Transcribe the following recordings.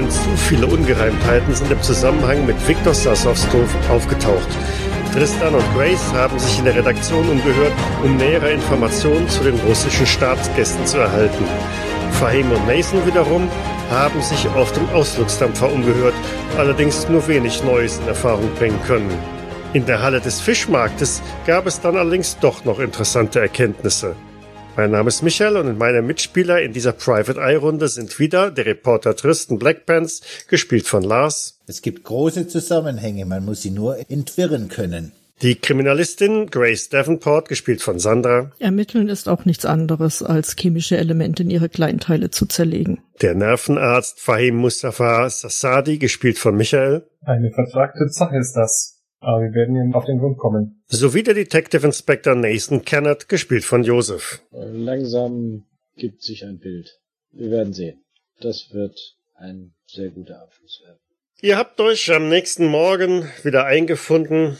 denn zu viele Ungereimtheiten sind im Zusammenhang mit Viktor Sassows Tod aufgetaucht. Tristan und Grace haben sich in der Redaktion umgehört, um nähere Informationen zu den russischen Staatsgästen zu erhalten. Fahim und Mason wiederum haben sich auf dem Ausflugsdampfer umgehört, allerdings nur wenig Neues in Erfahrung bringen können. In der Halle des Fischmarktes gab es dann allerdings doch noch interessante Erkenntnisse. Mein Name ist Michael und meine Mitspieler in dieser Private Eye Runde sind wieder der Reporter Tristan Blackpants, gespielt von Lars. Es gibt große Zusammenhänge, man muss sie nur entwirren können. Die Kriminalistin Grace Davenport, gespielt von Sandra. Ermitteln ist auch nichts anderes, als chemische Elemente in ihre Kleinteile zu zerlegen. Der Nervenarzt Fahim Mustafa Sassadi, gespielt von Michael. Eine vertragte Sache ist das. Aber wir werden ihm auf den Grund kommen. Sowie der Detective Inspector Nathan Kennett, gespielt von Joseph. Langsam gibt sich ein Bild. Wir werden sehen. Das wird ein sehr guter Abschluss werden. Ihr habt euch am nächsten Morgen wieder eingefunden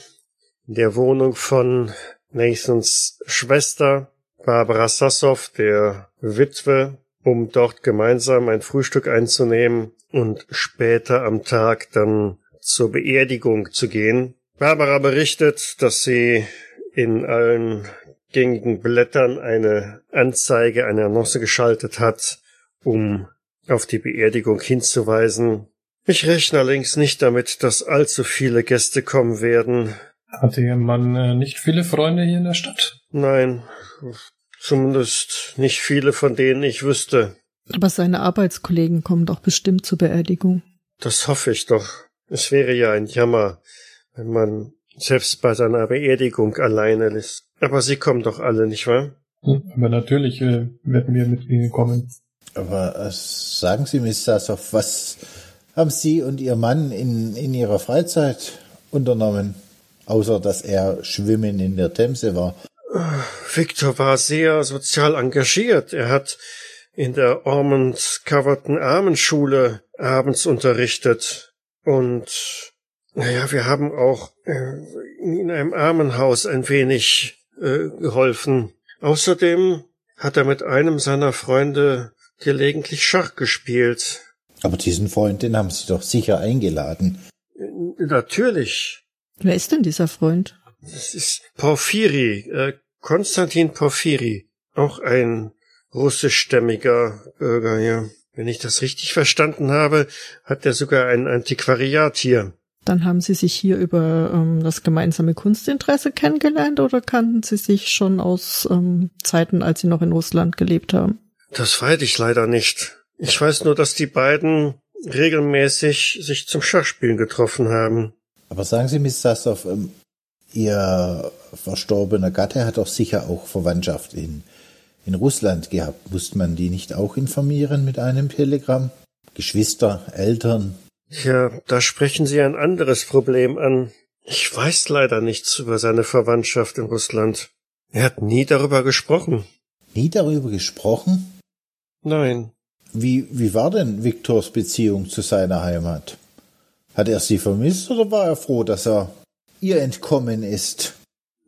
in der Wohnung von Nathans Schwester Barbara Sassow, der Witwe, um dort gemeinsam ein Frühstück einzunehmen und später am Tag dann zur Beerdigung zu gehen. Barbara berichtet, dass sie in allen gängigen Blättern eine Anzeige, eine Annonce geschaltet hat, um auf die Beerdigung hinzuweisen. Ich rechne allerdings nicht damit, dass allzu viele Gäste kommen werden. Hatte Ihr Mann äh, nicht viele Freunde hier in der Stadt? Nein, zumindest nicht viele, von denen ich wüsste. Aber seine Arbeitskollegen kommen doch bestimmt zur Beerdigung. Das hoffe ich doch. Es wäre ja ein Jammer, wenn man selbst bei seiner Beerdigung alleine ist. Aber sie kommen doch alle, nicht wahr? Hm, aber natürlich äh, werden wir mit Ihnen kommen. Aber äh, sagen Sie, Miss Sassow, was haben Sie und Ihr Mann in, in Ihrer Freizeit unternommen? Außer, dass er schwimmen in der Themse war. Victor war sehr sozial engagiert. Er hat in der Ormond Coverton Armenschule abends unterrichtet. Und naja, wir haben auch äh, in einem Armenhaus ein wenig äh, geholfen. Außerdem hat er mit einem seiner Freunde gelegentlich Schach gespielt. Aber diesen Freund, den haben Sie doch sicher eingeladen. Natürlich. Wer ist denn dieser Freund? Das ist Porphyri, äh, Konstantin Porphyri. Auch ein russischstämmiger Bürger, ja. Wenn ich das richtig verstanden habe, hat er sogar ein Antiquariat hier. Dann haben Sie sich hier über ähm, das gemeinsame Kunstinteresse kennengelernt oder kannten Sie sich schon aus ähm, Zeiten, als Sie noch in Russland gelebt haben? Das weiß ich leider nicht. Ich weiß nur, dass die beiden regelmäßig sich zum Schachspielen getroffen haben. Aber sagen Sie, Miss Sassow, ähm, Ihr verstorbener Gatte hat doch sicher auch Verwandtschaft in, in Russland gehabt. Musste man die nicht auch informieren mit einem Telegramm? Geschwister, Eltern? Ja, da sprechen Sie ein anderes Problem an. Ich weiß leider nichts über seine Verwandtschaft in Russland. Er hat nie darüber gesprochen. Nie darüber gesprochen? Nein. Wie, wie war denn Viktors Beziehung zu seiner Heimat? Hat er sie vermisst oder war er froh, dass er ihr entkommen ist?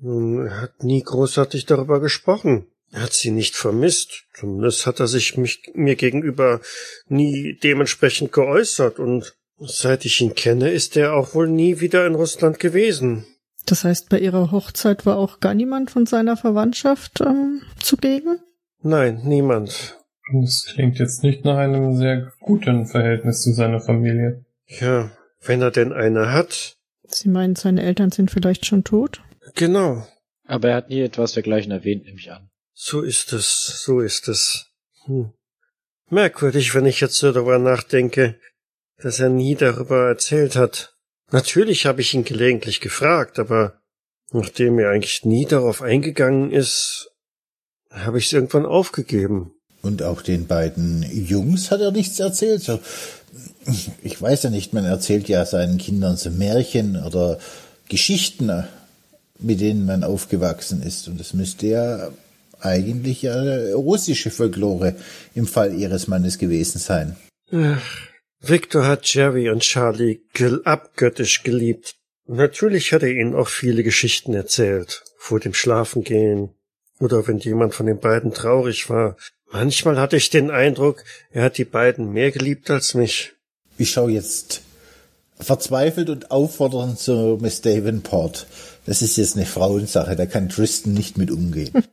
Nun, er hat nie großartig darüber gesprochen. Er hat sie nicht vermisst. Zumindest hat er sich mich, mir gegenüber nie dementsprechend geäußert und seit ich ihn kenne, ist er auch wohl nie wieder in Russland gewesen. Das heißt, bei Ihrer Hochzeit war auch gar niemand von seiner Verwandtschaft ähm, zugegen? Nein, niemand. Das klingt jetzt nicht nach einem sehr guten Verhältnis zu seiner Familie. Ja, wenn er denn eine hat. Sie meinen, seine Eltern sind vielleicht schon tot? Genau. Aber er hat nie etwas dergleichen erwähnt, nehme ich an. So ist es, so ist es. Hm. Merkwürdig, wenn ich jetzt so darüber nachdenke, dass er nie darüber erzählt hat. Natürlich habe ich ihn gelegentlich gefragt, aber nachdem er eigentlich nie darauf eingegangen ist, habe ich es irgendwann aufgegeben. Und auch den beiden Jungs hat er nichts erzählt. Ich weiß ja nicht, man erzählt ja seinen Kindern so Märchen oder Geschichten, mit denen man aufgewachsen ist. Und es müsste ja eigentlich ja russische Folklore im Fall ihres Mannes gewesen sein. Ach, Victor hat Jerry und Charlie abgöttisch geliebt. Natürlich hat er ihnen auch viele Geschichten erzählt, vor dem Schlafengehen oder wenn jemand von den beiden traurig war. Manchmal hatte ich den Eindruck, er hat die beiden mehr geliebt als mich. Ich schaue jetzt verzweifelt und auffordernd zu Miss Davenport. Das ist jetzt eine Frauensache, da kann Tristan nicht mit umgehen.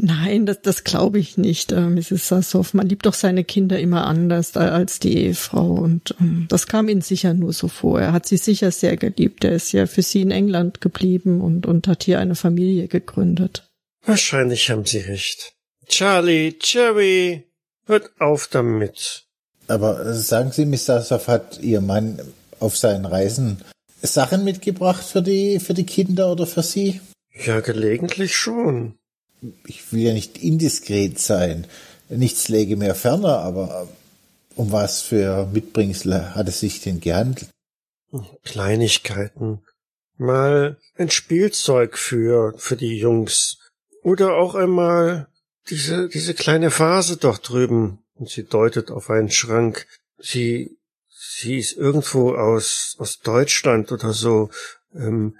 Nein, das, das glaube ich nicht, äh, Mrs. Sassoff. Man liebt doch seine Kinder immer anders als die Ehefrau. Und ähm, das kam ihm sicher nur so vor. Er hat sie sicher sehr geliebt. Er ist ja für sie in England geblieben und, und hat hier eine Familie gegründet. Wahrscheinlich haben Sie recht. Charlie, Cherry, hört auf damit. Aber äh, sagen Sie, Miss Sassoff hat Ihr Mann auf seinen Reisen Sachen mitgebracht für die, für die Kinder oder für Sie? Ja, gelegentlich schon. Ich will ja nicht indiskret sein. Nichts läge mehr ferner, aber äh, um was für Mitbringsel hat es sich denn gehandelt? Kleinigkeiten. Mal ein Spielzeug für, für die Jungs. Oder auch einmal diese, diese kleine Vase dort drüben. Und sie deutet auf einen Schrank. Sie, sie ist irgendwo aus, aus Deutschland oder so. Ähm,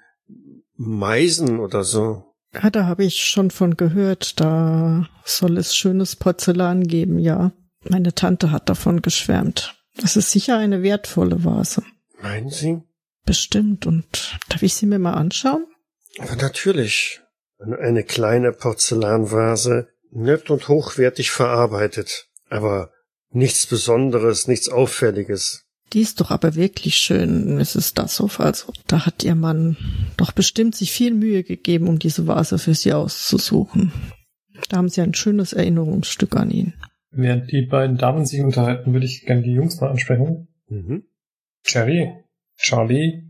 Meisen oder so. Ja, da habe ich schon von gehört. Da soll es schönes Porzellan geben, ja. Meine Tante hat davon geschwärmt. Das ist sicher eine wertvolle Vase. Meinen Sie? Bestimmt. Und darf ich sie mir mal anschauen? Aber natürlich. Eine kleine Porzellanvase, nett und hochwertig verarbeitet. Aber nichts Besonderes, nichts Auffälliges. Die ist doch aber wirklich schön, Mrs. Dassow. Also, da hat ihr Mann doch bestimmt sich viel Mühe gegeben, um diese Vase für sie auszusuchen. Da haben sie ein schönes Erinnerungsstück an ihn. Während die beiden Damen sich unterhalten, würde ich gerne die Jungs mal ansprechen. Mhm. Cherry, Charlie,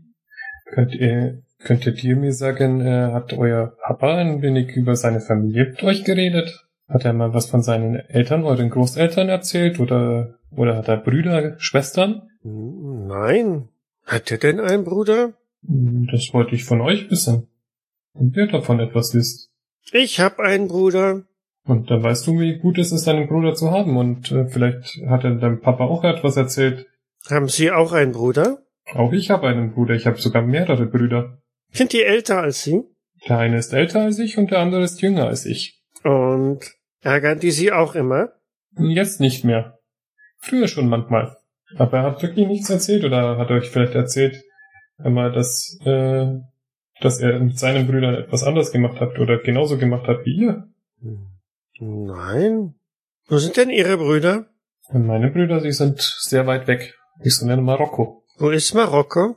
könnt ihr, könntet ihr mir sagen, äh, hat euer Papa ein wenig über seine Familie mit euch geredet? Hat er mal was von seinen Eltern, euren Großeltern erzählt oder, oder hat er Brüder, Schwestern? Nein. Hat er denn einen Bruder? Das wollte ich von euch wissen. Und wer davon etwas wisst. Ich hab einen Bruder. Und dann weißt du, wie gut es ist, einen Bruder zu haben. Und äh, vielleicht hat er deinem Papa auch etwas erzählt. Haben Sie auch einen Bruder? Auch ich habe einen Bruder. Ich habe sogar mehrere Brüder. Sind die älter als Sie? Der eine ist älter als ich und der andere ist jünger als ich. Und ärgern die Sie auch immer? Jetzt nicht mehr. Früher schon manchmal. Aber er hat wirklich nichts erzählt oder hat euch vielleicht erzählt, einmal, dass, äh, dass er mit seinen Brüdern etwas anders gemacht hat oder genauso gemacht hat wie ihr? Nein. Wo sind denn Ihre Brüder? Meine Brüder, die sind sehr weit weg. Die sind in Marokko. Wo ist Marokko?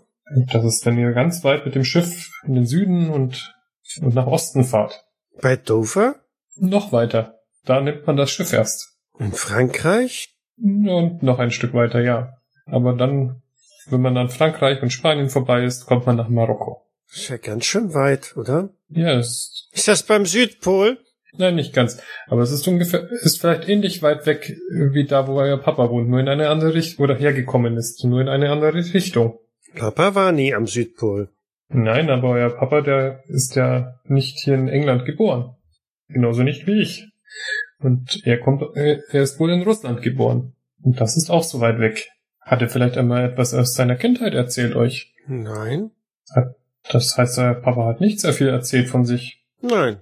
Das ist, wenn ihr ganz weit mit dem Schiff in den Süden und, und nach Osten fahrt. Bei Dover? Noch weiter. Da nimmt man das Schiff erst. In Frankreich? Und noch ein Stück weiter, ja. Aber dann, wenn man an Frankreich und Spanien vorbei ist, kommt man nach Marokko. Ist ja ganz schön weit, oder? Ja, es, Ist das beim Südpol? nein, nicht ganz. Aber es ist ungefähr, ist vielleicht ähnlich weit weg wie da, wo euer Papa wohnt, nur in eine andere Richtung, oder hergekommen ist, nur in eine andere Richtung. Papa war nie am Südpol. Nein, aber euer Papa, der ist ja nicht hier in England geboren. Genauso nicht wie ich. Und er kommt, äh, er ist wohl in Russland geboren. Und das ist auch so weit weg. Hat er vielleicht einmal etwas aus seiner Kindheit erzählt euch? Nein. Das heißt, euer Papa hat nicht sehr viel erzählt von sich. Nein.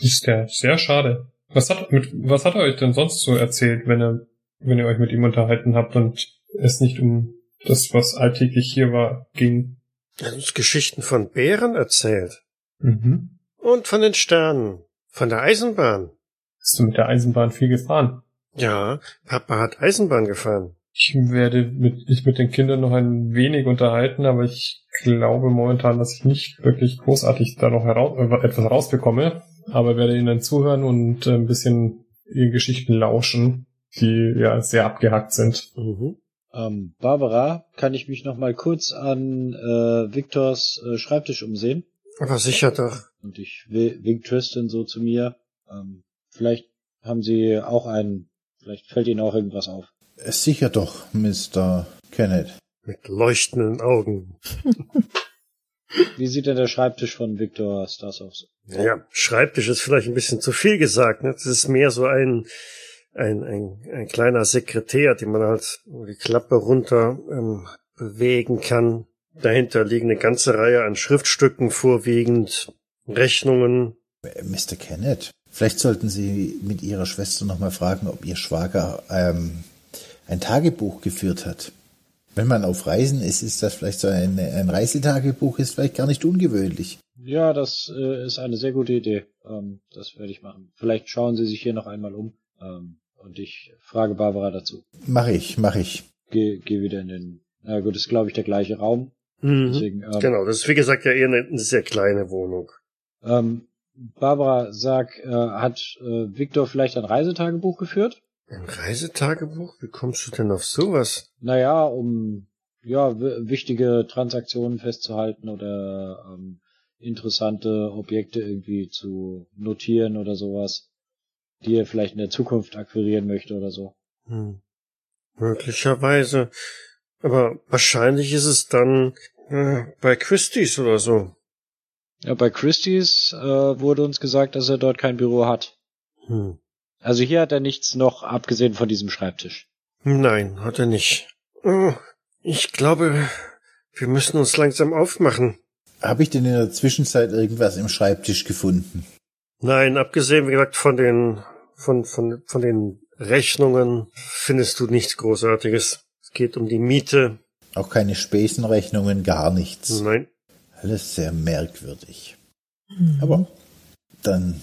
Das ist ja sehr schade. Was hat, mit, was hat er euch denn sonst so erzählt, wenn er, wenn ihr euch mit ihm unterhalten habt und es nicht um das, was alltäglich hier war, ging? Er hat uns Geschichten von Bären erzählt. Mhm. Und von den Sternen. Von der Eisenbahn. Bist du mit der Eisenbahn viel gefahren? Ja, Papa hat Eisenbahn gefahren. Ich werde mit, mich mit den Kindern noch ein wenig unterhalten, aber ich glaube momentan, dass ich nicht wirklich großartig da noch heraus, äh, etwas rausbekomme. Aber werde ihnen zuhören und äh, ein bisschen ihre Geschichten lauschen, die ja sehr abgehackt sind. Mhm. Ähm, Barbara, kann ich mich noch mal kurz an äh, Victors äh, Schreibtisch umsehen? Aber sicher doch. Und ich will, wink Tristan so zu mir. Ähm, vielleicht haben Sie auch einen, vielleicht fällt Ihnen auch irgendwas auf. Sicher doch, Mr. Kenneth. Mit leuchtenden Augen. Wie sieht denn der Schreibtisch von Victor Stas aus? Ja, Schreibtisch ist vielleicht ein bisschen zu viel gesagt. Ne? Das ist mehr so ein, ein, ein, ein kleiner Sekretär, den man halt die Klappe runter ähm, bewegen kann. Dahinter liegen eine ganze Reihe an Schriftstücken, vorwiegend Rechnungen. Mr. Kenneth, Vielleicht sollten Sie mit Ihrer Schwester nochmal fragen, ob Ihr Schwager ähm, ein Tagebuch geführt hat. Wenn man auf Reisen ist, ist das vielleicht so ein, ein Reisetagebuch, ist vielleicht gar nicht ungewöhnlich. Ja, das äh, ist eine sehr gute Idee. Ähm, das werde ich machen. Vielleicht schauen Sie sich hier noch einmal um. Ähm, und ich frage Barbara dazu. Mach ich, mach ich. Geh, geh wieder in den. Na gut, ist glaube ich der gleiche Raum. Mhm. Deswegen, ähm, Genau, das ist wie gesagt ja eher eine, eine sehr kleine Wohnung. ähm, Barbara, sag, äh, hat äh, Viktor vielleicht ein Reisetagebuch geführt? Ein Reisetagebuch? Wie kommst du denn auf sowas? Naja, um ja wichtige Transaktionen festzuhalten oder ähm, interessante Objekte irgendwie zu notieren oder sowas, die er vielleicht in der Zukunft akquirieren möchte oder so. Hm. Möglicherweise. Aber wahrscheinlich ist es dann äh, bei Christie's oder so. Ja, bei Christie's äh, wurde uns gesagt, dass er dort kein Büro hat. Hm. Also hier hat er nichts noch, abgesehen von diesem Schreibtisch. Nein, hat er nicht. Oh, ich glaube, wir müssen uns langsam aufmachen. Habe ich denn in der Zwischenzeit irgendwas im Schreibtisch gefunden? Nein, abgesehen, wie gesagt, von den, von, von, von den Rechnungen findest du nichts Großartiges. Es geht um die Miete. Auch keine Spesenrechnungen, gar nichts. Nein. Alles sehr merkwürdig. Mhm. Aber dann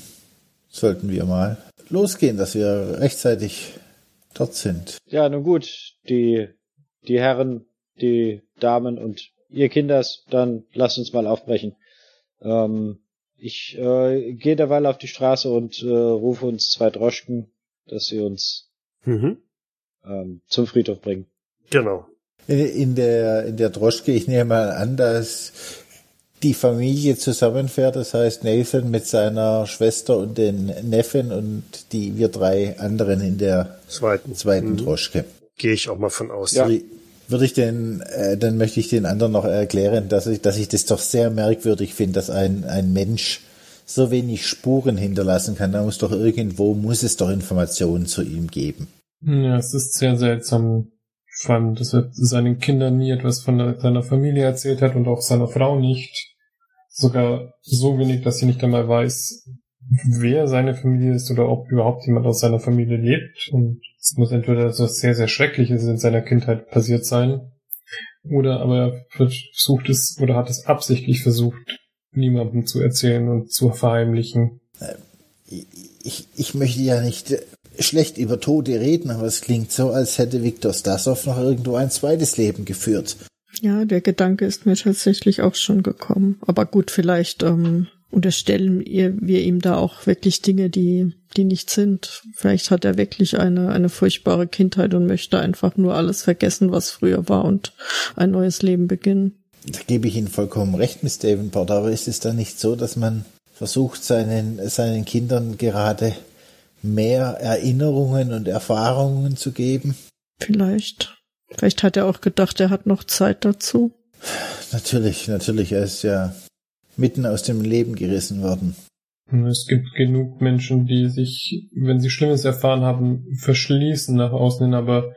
sollten wir mal losgehen, dass wir rechtzeitig dort sind. Ja, nun gut, die, die Herren, die Damen und ihr Kinders, dann lasst uns mal aufbrechen. Ähm, ich äh, gehe derweil auf die Straße und äh, rufe uns zwei Droschken, dass sie uns Mhm. ähm, zum Friedhof bringen. Genau. In, in der, in der Droschke, ich nehme mal an, dass die Familie zusammenfährt, das heißt Nathan mit seiner Schwester und den Neffen und die, wir drei anderen in der Zweiten. zweiten Mhm. Droschke. Gehe ich auch mal von aus. Ja. Würde ich den, äh, dann möchte ich den anderen noch erklären, dass ich, dass ich das doch sehr merkwürdig finde, dass ein, ein Mensch so wenig Spuren hinterlassen kann. Da muss doch irgendwo, muss es doch Informationen zu ihm geben. Ja, es ist sehr seltsam. Vor allem, dass er seinen Kindern nie etwas von der, seiner Familie erzählt hat und auch seiner Frau nicht. Sogar so wenig, dass sie nicht einmal weiß, wer seine Familie ist oder ob überhaupt jemand aus seiner Familie lebt. Und es muss entweder so sehr, sehr Schreckliches in seiner Kindheit passiert sein. Oder aber er versucht es oder hat es absichtlich versucht, niemandem zu erzählen und zu verheimlichen. Ich, ich möchte ja nicht äh, schlecht über Tote reden, aber es klingt so, als hätte Viktor Stasov noch irgendwo ein zweites Leben geführt. Ja, der Gedanke ist mir tatsächlich auch schon gekommen. Aber gut, vielleicht ähm, unterstellen wir ihm da auch wirklich Dinge, die, die nicht sind. Vielleicht hat er wirklich eine, eine furchtbare Kindheit und möchte einfach nur alles vergessen, was früher war und ein neues Leben beginnen. Da gebe ich Ihnen vollkommen recht, Miss Davenport, aber ist es dann nicht so, dass man versucht, seinen, seinen Kindern gerade mehr Erinnerungen und Erfahrungen zu geben? Vielleicht. Vielleicht hat er auch gedacht, er hat noch Zeit dazu. Natürlich, natürlich, er ist ja mitten aus dem Leben gerissen worden. Es gibt genug Menschen, die sich, wenn sie Schlimmes erfahren haben, verschließen nach außen hin, aber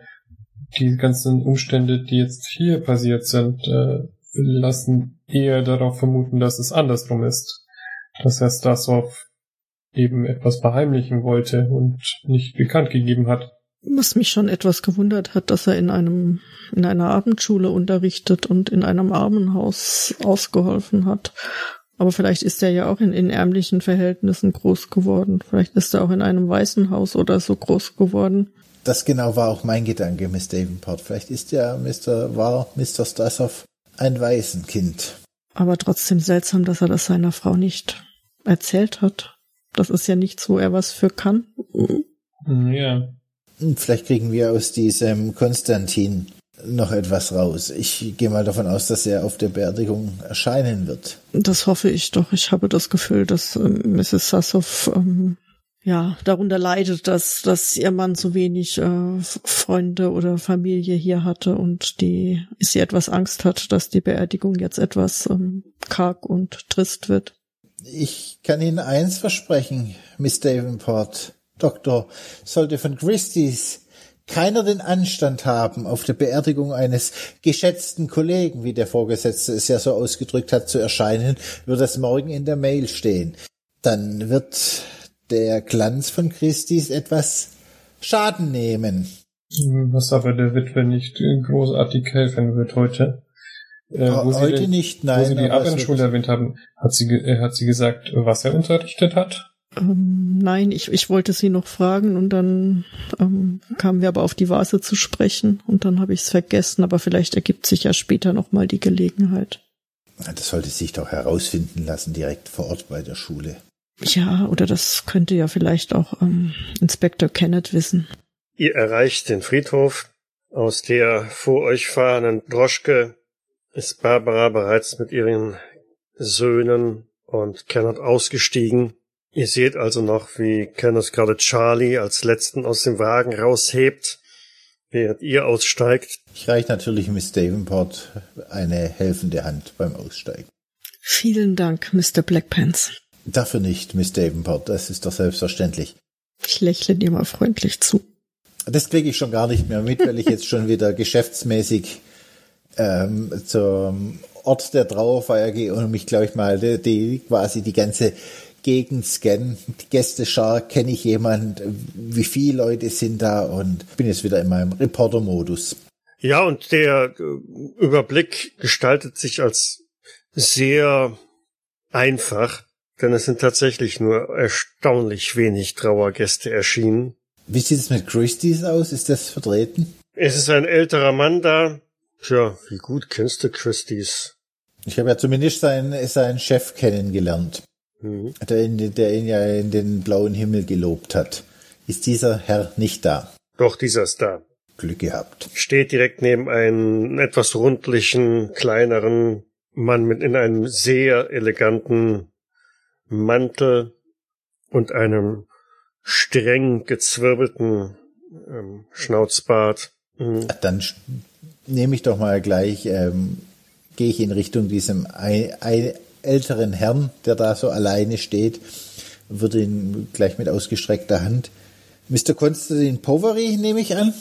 die ganzen Umstände, die jetzt hier passiert sind, äh, lassen eher darauf vermuten, dass es andersrum ist. Dass Herr Stasov eben etwas verheimlichen wollte und nicht bekannt gegeben hat. Was mich schon etwas gewundert hat, dass er in einem, in einer Abendschule unterrichtet und in einem Armenhaus ausgeholfen hat. Aber vielleicht ist er ja auch in, in ärmlichen Verhältnissen groß geworden. Vielleicht ist er auch in einem Waisenhaus oder so groß geworden. Das genau war auch mein Gedanke, Miss Davenport. Vielleicht ist ja Mr. war Mr. Stasov ein Waisenkind. Aber trotzdem seltsam, dass er das seiner Frau nicht erzählt hat. Das ist ja nichts, wo er was für kann. Ja, vielleicht kriegen wir aus diesem Konstantin noch etwas raus. Ich gehe mal davon aus, dass er auf der Beerdigung erscheinen wird. Das hoffe ich doch. Ich habe das Gefühl, dass ähm, Mrs. Sassow ähm, ja darunter leidet, dass dass ihr Mann so wenig äh, Freunde oder Familie hier hatte und die sie etwas Angst hat, dass die Beerdigung jetzt etwas ähm, karg und trist wird. Ich kann Ihnen eins versprechen, Miss Davenport. Doktor, sollte von Christie's keiner den Anstand haben, auf der Beerdigung eines geschätzten Kollegen, wie der Vorgesetzte es ja so ausgedrückt hat, zu erscheinen, wird das morgen in der Mail stehen. Dann wird der Glanz von Christis etwas Schaden nehmen. Was aber der Witwe nicht großartig helfen wird heute. Äh, heute den, nicht, nein. Wo Sie die Abendschule erwähnt haben, hat sie, äh, hat sie gesagt, was er unterrichtet hat? Ähm, nein, ich, ich wollte sie noch fragen und dann ähm, kamen wir aber auf die Vase zu sprechen und dann habe ich es vergessen, aber vielleicht ergibt sich ja später nochmal die Gelegenheit. Das sollte sich doch herausfinden lassen, direkt vor Ort bei der Schule. Ja, oder das könnte ja vielleicht auch ähm, Inspektor Kenneth wissen. Ihr erreicht den Friedhof. Aus der vor euch fahrenden Droschke ist Barbara bereits mit ihren Söhnen und Kenneth ausgestiegen. Ihr seht also noch, wie Kenneth gerade Charlie als letzten aus dem Wagen raushebt, während ihr aussteigt. Ich reiche natürlich Miss Davenport eine helfende Hand beim Aussteigen. Vielen Dank, Mr. Blackpants. Dafür nicht, Miss Davenport, das ist doch selbstverständlich. Ich lächle dir mal freundlich zu. Das kriege ich schon gar nicht mehr mit, weil ich jetzt schon wieder geschäftsmäßig ähm, zum Ort der Trauerfeier gehe und mich, glaube ich mal, die, die quasi die ganze Gegend scannen. Die Gästeschar kenne ich jemand, wie viele Leute sind da und bin jetzt wieder in meinem Reporter-Modus. Ja, und der äh, Überblick gestaltet sich als sehr einfach, denn es sind tatsächlich nur erstaunlich wenig Trauergäste erschienen. Wie sieht es mit Christie's aus? Ist das vertreten? Es ist ein älterer Mann da. Tja, wie gut kennst du Christie's? Ich habe ja zumindest seinen, seinen Chef kennengelernt, mhm. der, ihn, der ihn ja in den blauen Himmel gelobt hat. Ist dieser Herr nicht da? Doch, dieser ist da. Glück gehabt. Steht direkt neben einem etwas rundlichen, kleineren Mann mit in einem sehr eleganten Mantel und einem streng gezwirbelten ähm, Schnauzbart. Mhm. Dann nehme ich doch mal gleich, ähm, gehe ich in Richtung diesem ein, ein älteren Herrn, der da so alleine steht, würde ihn gleich mit ausgestreckter Hand. Mr. Konstantin Poveri nehme ich an?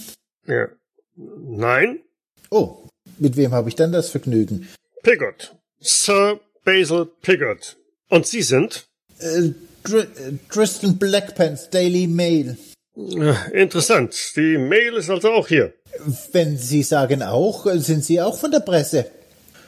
Ja. Nein? Oh, mit wem habe ich dann das Vergnügen? Pigott. Sir Basil Pigott. Und Sie sind? Äh, Dr Tristan Blackpants Daily Mail. Interessant. Die Mail ist also auch hier. Wenn Sie sagen auch, sind Sie auch von der Presse,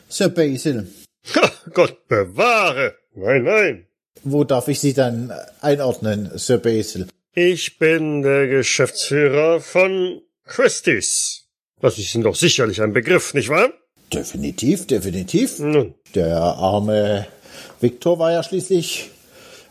Sir Basil. Ha, Gott bewahre. Nein, nein. Wo darf ich Sie dann einordnen, Sir Basil? Ich bin der Geschäftsführer von Christie's. Das ist Ihnen doch sicherlich ein Begriff, nicht wahr? Definitiv, definitiv. Nun. Der arme Viktor war ja schließlich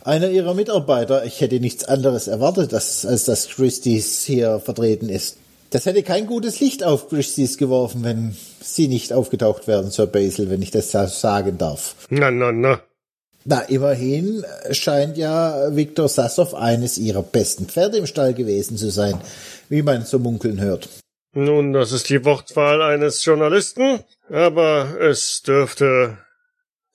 einer ihrer Mitarbeiter. Ich hätte nichts anderes erwartet, als, als dass Christie's hier vertreten ist. Das hätte kein gutes Licht auf Christie's geworfen, wenn sie nicht aufgetaucht wären, Sir Basil, wenn ich das sagen darf. Na, na, na. Na, immerhin scheint ja Viktor Sassow eines ihrer besten Pferde im Stall gewesen zu sein, wie man so munkeln hört. Nun, das ist die Wortwahl eines Journalisten, aber es dürfte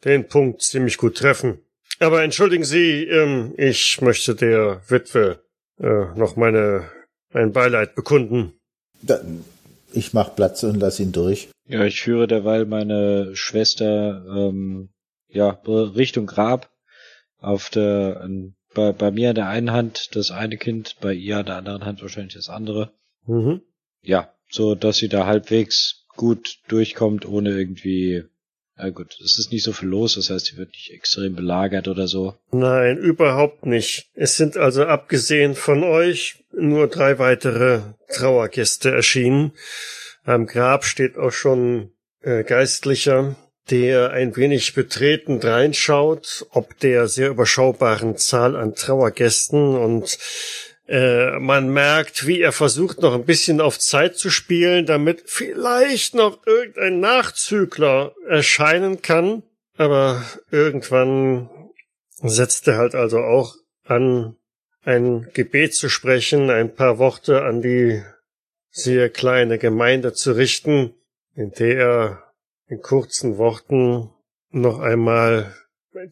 den Punkt ziemlich gut treffen. Aber entschuldigen Sie, ähm, ich möchte der Witwe äh, noch meine mein Beileid bekunden. Da, ich mach Platz und lass ihn durch. Ja, ich führe derweil meine Schwester ähm, ja Richtung Grab. Auf der ähm, bei, bei mir an der einen Hand das eine Kind, bei ihr an der anderen Hand wahrscheinlich das andere. Mhm. Ja, so dass sie da halbwegs gut durchkommt, ohne irgendwie ja gut, es ist nicht so viel los, das heißt, sie wird nicht extrem belagert oder so. Nein, überhaupt nicht. Es sind also abgesehen von euch nur drei weitere Trauergäste erschienen. Am Grab steht auch schon äh, Geistlicher, der ein wenig betreten reinschaut, ob der sehr überschaubaren Zahl an Trauergästen und äh, man merkt, wie er versucht, noch ein bisschen auf Zeit zu spielen, damit vielleicht noch irgendein Nachzügler erscheinen kann. Aber irgendwann setzt er halt also auch an, ein Gebet zu sprechen, ein paar Worte an die sehr kleine Gemeinde zu richten, in der er in kurzen Worten noch einmal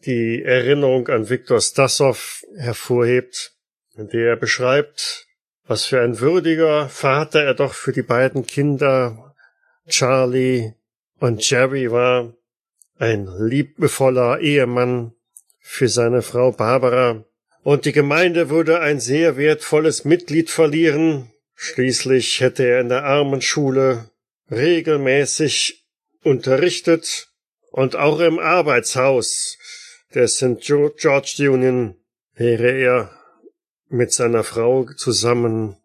die Erinnerung an Viktor Stassow hervorhebt, der er beschreibt, was für ein würdiger Vater er doch für die beiden Kinder Charlie und Jerry war, ein liebevoller Ehemann für seine Frau Barbara und die Gemeinde würde ein sehr wertvolles Mitglied verlieren. Schließlich hätte er in der Armenschule regelmäßig unterrichtet und auch im Arbeitshaus der St. George Union wäre er mit seiner Frau zusammen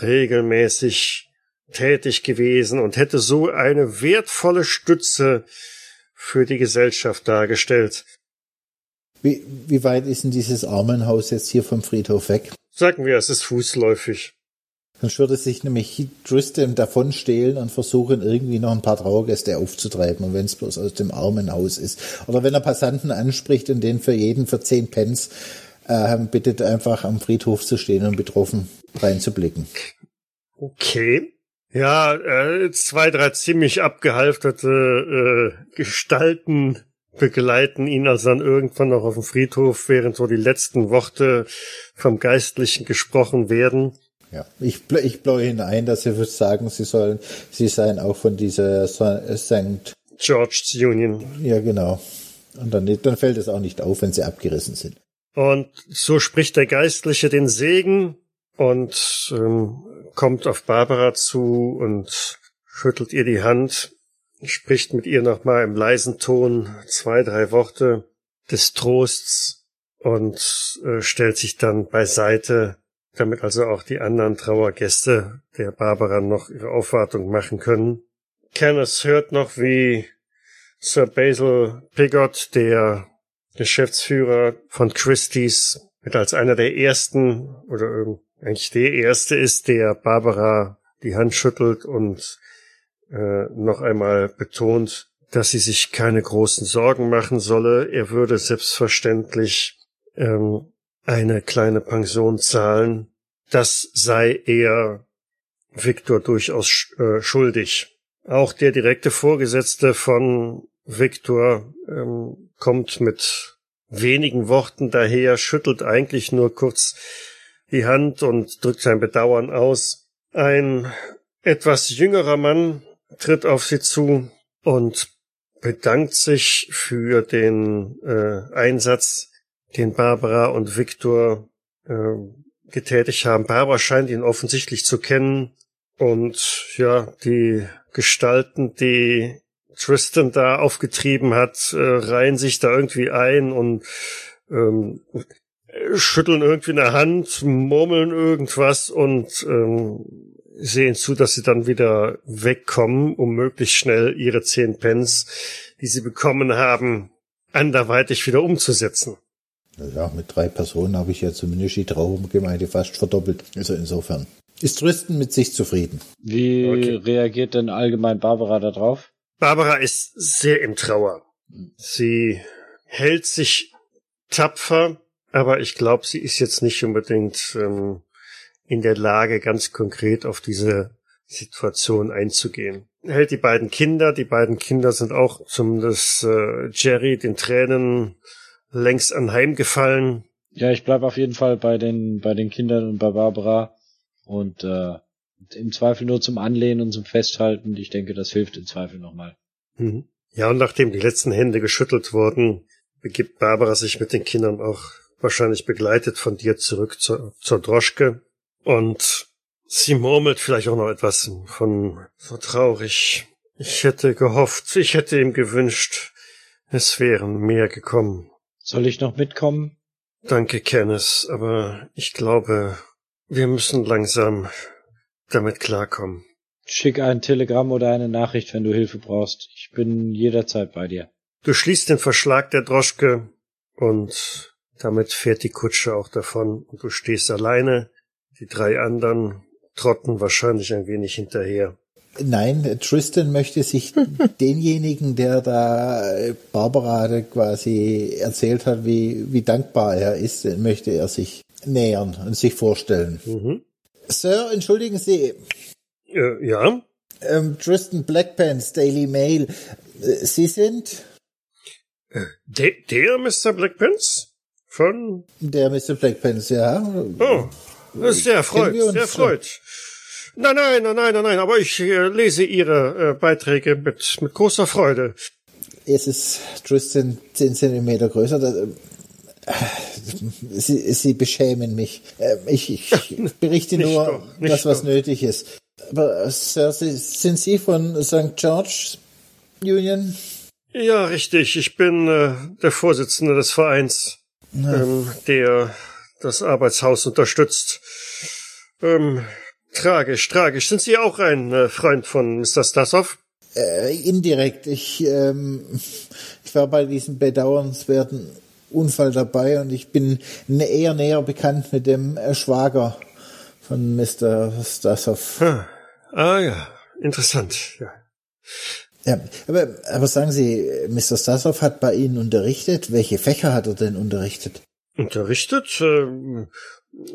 regelmäßig tätig gewesen und hätte so eine wertvolle Stütze für die Gesellschaft dargestellt. Wie, wie weit ist denn dieses Armenhaus jetzt hier vom Friedhof weg? Sagen wir, es ist fußläufig. Sonst würde sich nämlich Tristan davon stehlen und versuchen, irgendwie noch ein paar Trauergäste aufzutreiben. Und wenn es bloß aus dem Armenhaus ist. Oder wenn er Passanten anspricht und den für jeden für zehn Pence äh, bittet, einfach am Friedhof zu stehen und betroffen reinzublicken. Okay. Ja, äh, zwei, drei ziemlich abgehalfterte äh, Gestalten begleiten ihn also dann irgendwann noch auf dem Friedhof, während so die letzten Worte vom Geistlichen gesprochen werden. Ja, ich, ich blaue hinein, dass sie sagen, sie sollen, sie seien auch von dieser St. George's Union. Ja, genau. Und dann, dann fällt es auch nicht auf, wenn sie abgerissen sind. Und so spricht der Geistliche den Segen und ähm, kommt auf Barbara zu und schüttelt ihr die Hand, spricht mit ihr nochmal im leisen Ton zwei, drei Worte des Trosts und äh, stellt sich dann beiseite, damit also auch die anderen Trauergäste der Barbara noch ihre Aufwartung machen können. Kenneth hört noch, wie Sir Basil Pigott, der Geschäftsführer von Christie's, mit als einer der ersten oder eigentlich der erste ist, der Barbara die Hand schüttelt und äh, noch einmal betont, dass sie sich keine großen Sorgen machen solle. Er würde selbstverständlich ähm, eine kleine Pension zahlen. Das sei er Viktor durchaus äh, schuldig. Auch der direkte Vorgesetzte von Viktor ähm, kommt mit wenigen Worten daher, schüttelt eigentlich nur kurz die Hand und drückt sein Bedauern aus. Ein etwas jüngerer Mann tritt auf sie zu und bedankt sich für den äh, Einsatz, den Barbara und Viktor äh, getätigt haben. Barbara scheint ihn offensichtlich zu kennen und ja, die Gestalten, die Tristan da aufgetrieben hat, äh, reihen sich da irgendwie ein und ähm, schütteln irgendwie eine Hand, murmeln irgendwas und ähm, sehen zu, dass sie dann wieder wegkommen, um möglichst schnell ihre zehn Pence, die sie bekommen haben, anderweitig wieder umzusetzen. Ja, mit drei Personen habe ich ja zumindest die Trauergemeinde fast verdoppelt. Also insofern ist Tristen mit sich zufrieden. Wie okay. reagiert denn allgemein Barbara darauf? Barbara ist sehr im Trauer. Sie hält sich tapfer, aber ich glaube, sie ist jetzt nicht unbedingt ähm, in der Lage, ganz konkret auf diese Situation einzugehen. Hält die beiden Kinder, die beiden Kinder sind auch zumindest äh, Jerry den Tränen längst anheimgefallen. Ja, ich bleib auf jeden Fall bei den bei den Kindern und bei Barbara und äh, im Zweifel nur zum Anlehnen und zum Festhalten. Ich denke, das hilft im Zweifel nochmal. Mhm. Ja, und nachdem die letzten Hände geschüttelt wurden, begibt Barbara sich mit den Kindern auch wahrscheinlich begleitet von dir zurück zur, zur Droschke. Und sie murmelt vielleicht auch noch etwas von so traurig. Ich hätte gehofft, ich hätte ihm gewünscht, es wären mehr gekommen. Soll ich noch mitkommen? Danke, Kenneth, aber ich glaube, wir müssen langsam damit klarkommen. Schick ein Telegramm oder eine Nachricht, wenn du Hilfe brauchst. Ich bin jederzeit bei dir. Du schließt den Verschlag der Droschke und damit fährt die Kutsche auch davon und du stehst alleine. Die drei anderen trotten wahrscheinlich ein wenig hinterher. Nein, Tristan möchte sich denjenigen, der da Barbara quasi erzählt hat, wie, wie dankbar er ist, möchte er sich nähern und sich vorstellen. Mhm. Sir, entschuldigen Sie. Äh, ja? Ähm, Tristan Blackpants, Daily Mail. Äh, Sie sind? Äh, der, der Mr. Blackpants? Von? Der Mr. Blackpants, ja. Oh, sehr erfreut, sehr erfreut. Nein, nein, nein, nein, nein, aber ich äh, lese Ihre äh, Beiträge mit, mit großer Freude. Es ist Tristan zehn Zentimeter größer. Das, Sie, Sie beschämen mich. Ähm, ich, ich berichte nur doch, das, was doch. nötig ist. Aber Sir, sind Sie von St. George Union? Ja, richtig. Ich bin äh, der Vorsitzende des Vereins, ähm, der das Arbeitshaus unterstützt. Ähm, tragisch, tragisch. Sind Sie auch ein äh, Freund von Mr. Stassow? Äh, indirekt. Ich, ähm, ich war bei diesem bedauernswerten Unfall dabei und ich bin eher näher bekannt mit dem äh, Schwager von Mr. Stassow. Ah, ah ja, interessant. Ja. Ja, aber, aber sagen Sie, Mr. Stassow hat bei Ihnen unterrichtet. Welche Fächer hat er denn unterrichtet? Unterrichtet? Ähm,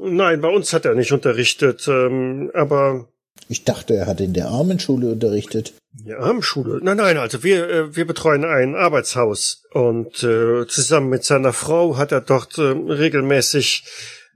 nein, bei uns hat er nicht unterrichtet, ähm, aber Ich dachte, er hat in der Armenschule unterrichtet. Die Armschule? Nein, nein, also wir, äh, wir betreuen ein Arbeitshaus und äh, zusammen mit seiner Frau hat er dort äh, regelmäßig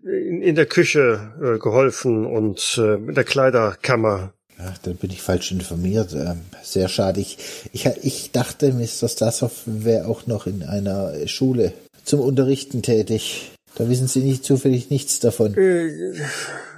in, in der Küche äh, geholfen und äh, in der Kleiderkammer. Ach, dann bin ich falsch informiert. Ähm, sehr schade. Ich, ich, ich dachte, Mr. Stassow wäre auch noch in einer Schule zum Unterrichten tätig. Da wissen Sie nicht zufällig nichts davon. Äh,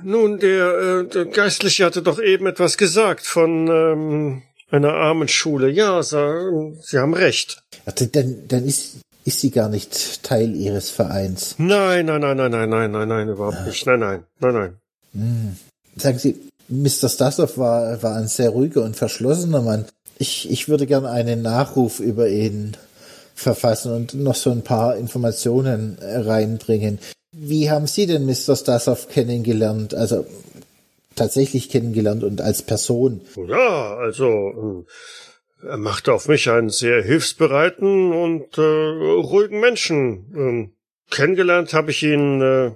nun, der, äh, der Geistliche hatte doch eben etwas gesagt von ähm, einer Armenschule. Ja, Sie, Sie haben recht. Ach, dann, dann ist, ist sie gar nicht Teil Ihres Vereins. Nein, nein, nein, nein, nein, nein, nein, nein, überhaupt nicht. Nein, nein, nein, nein. Sagen Sie, Mr. Stassow war, war ein sehr ruhiger und verschlossener Mann. Ich, ich würde gern einen Nachruf über ihn verfassen und noch so ein paar Informationen äh, reinbringen. Wie haben Sie denn Mr. Stassow kennengelernt? Also tatsächlich kennengelernt und als Person? Ja, also ähm, er machte auf mich einen sehr hilfsbereiten und äh, ruhigen Menschen. Ähm, kennengelernt habe ich ihn äh,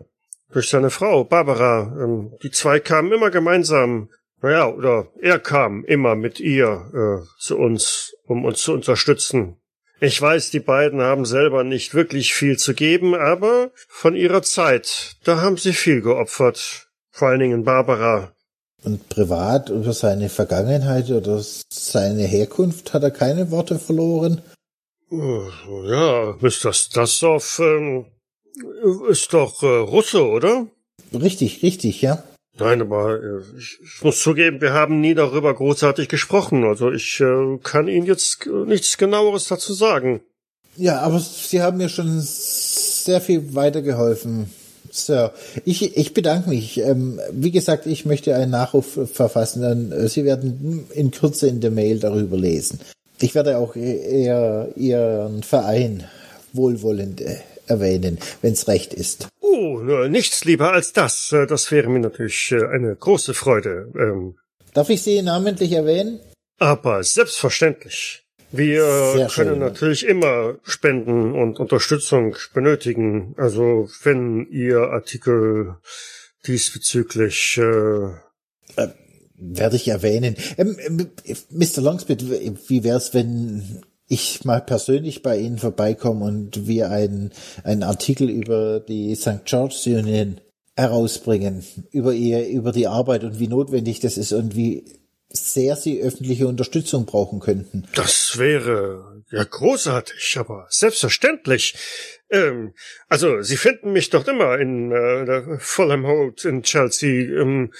durch seine Frau, Barbara. Ähm, die zwei kamen immer gemeinsam, naja, oder er kam immer mit ihr äh, zu uns, um uns zu unterstützen. Ich weiß, die beiden haben selber nicht wirklich viel zu geben, aber von ihrer Zeit, da haben sie viel geopfert. Vor allen Dingen Barbara. Und privat über seine Vergangenheit oder seine Herkunft hat er keine Worte verloren? Ja, Mr. Stassow ähm, ist doch äh, Russe, oder? Richtig, richtig, ja. Nein, aber äh, ich, ich muss zugeben, wir haben nie darüber großartig gesprochen. Also ich äh, kann Ihnen jetzt äh, nichts genaueres dazu sagen. Ja, aber Sie haben mir schon sehr viel weitergeholfen, Sir. Ich, ich bedanke mich. Ähm, wie gesagt, ich möchte einen Nachruf verfassen. Dann, äh, Sie werden in Kürze in der Mail darüber lesen. Ich werde auch eher Ihren Verein wohlwollend äh, erwähnen, wenn es recht ist. Oh, nichts lieber als das. Äh, Das wäre mir natürlich äh, eine große Freude. Ähm, Darf ich Sie namentlich erwähnen? aber selbstverständlich. Wir Sehr können schön. natürlich immer Spenden und Unterstützung benötigen. Also wenn Ihr Artikel diesbezüglich äh, Werde ich erwähnen. Ähm, ähm, Mr. Longsmith, wie wär's, wenn ich mal persönlich bei Ihnen vorbeikomme und wir einen, einen Artikel über die St. George's Union herausbringen, über ihr, über die Arbeit und wie notwendig das ist und wie sehr Sie öffentliche Unterstützung brauchen könnten. Das wäre ja großartig, aber selbstverständlich. Ähm, also, Sie finden mich doch immer in äh, Fulham Road in Chelsea. Ähm,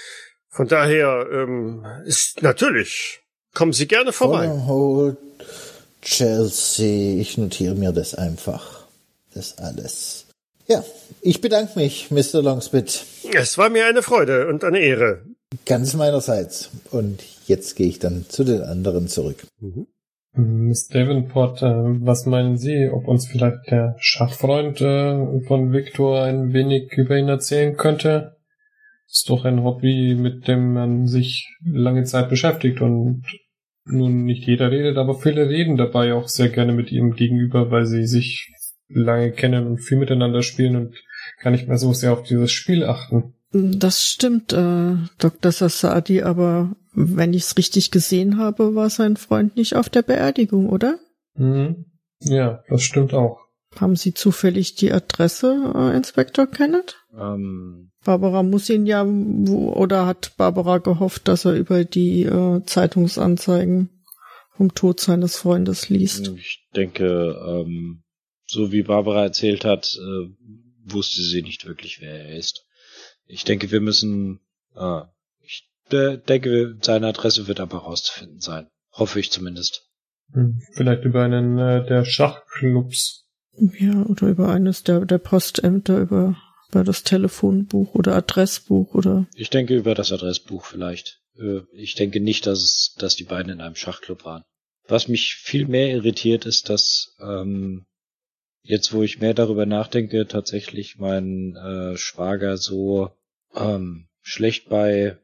von daher ähm, ist natürlich. Kommen Sie gerne vorbei. Fulham Hall, Chelsea, ich notiere mir das einfach. Das alles. Ja, ich bedanke mich, Mr. Longsmith. Es war mir eine Freude und eine Ehre. Ganz meinerseits. Und jetzt gehe ich dann zu den anderen zurück. Miss Davenport, äh, was meinen Sie, ob uns vielleicht der Schachfreund äh, von Victor ein wenig über ihn erzählen könnte? Ist doch ein Hobby, mit dem man sich lange Zeit beschäftigt und nun nicht jeder redet, aber viele reden dabei auch sehr gerne mit ihm gegenüber, weil sie sich lange kennen und viel miteinander spielen und gar nicht mehr so sehr auf dieses Spiel achten. Das stimmt, äh, Dr. Sassadi, aber wenn ich es richtig gesehen habe, war sein Freund nicht auf der Beerdigung, oder? Mhm. Ja, das stimmt auch. Haben Sie zufällig die Adresse, äh, Inspektor Kenneth? Ähm, Barbara muss ihn ja, oder hat Barbara gehofft, dass er über die äh, Zeitungsanzeigen vom Tod seines Freundes liest? ich denke, ähm, so wie Barbara erzählt hat, äh, wusste sie nicht wirklich, wer er ist. Ich denke, wir müssen, äh, ich äh, denke, seine Adresse wird aber rauszufinden sein. Hoffe ich zumindest. Hm, vielleicht über einen äh, der Schachclubs. Ja, oder über eines der, der Postämter, über, über das Telefonbuch oder Adressbuch oder. Ich denke über das Adressbuch vielleicht. Äh, ich denke nicht, dass es, dass die beiden in einem Schachclub waren. Was mich viel mehr irritiert, ist, dass ähm, jetzt, wo ich mehr darüber nachdenke, tatsächlich mein äh, Schwager so ähm, schlecht bei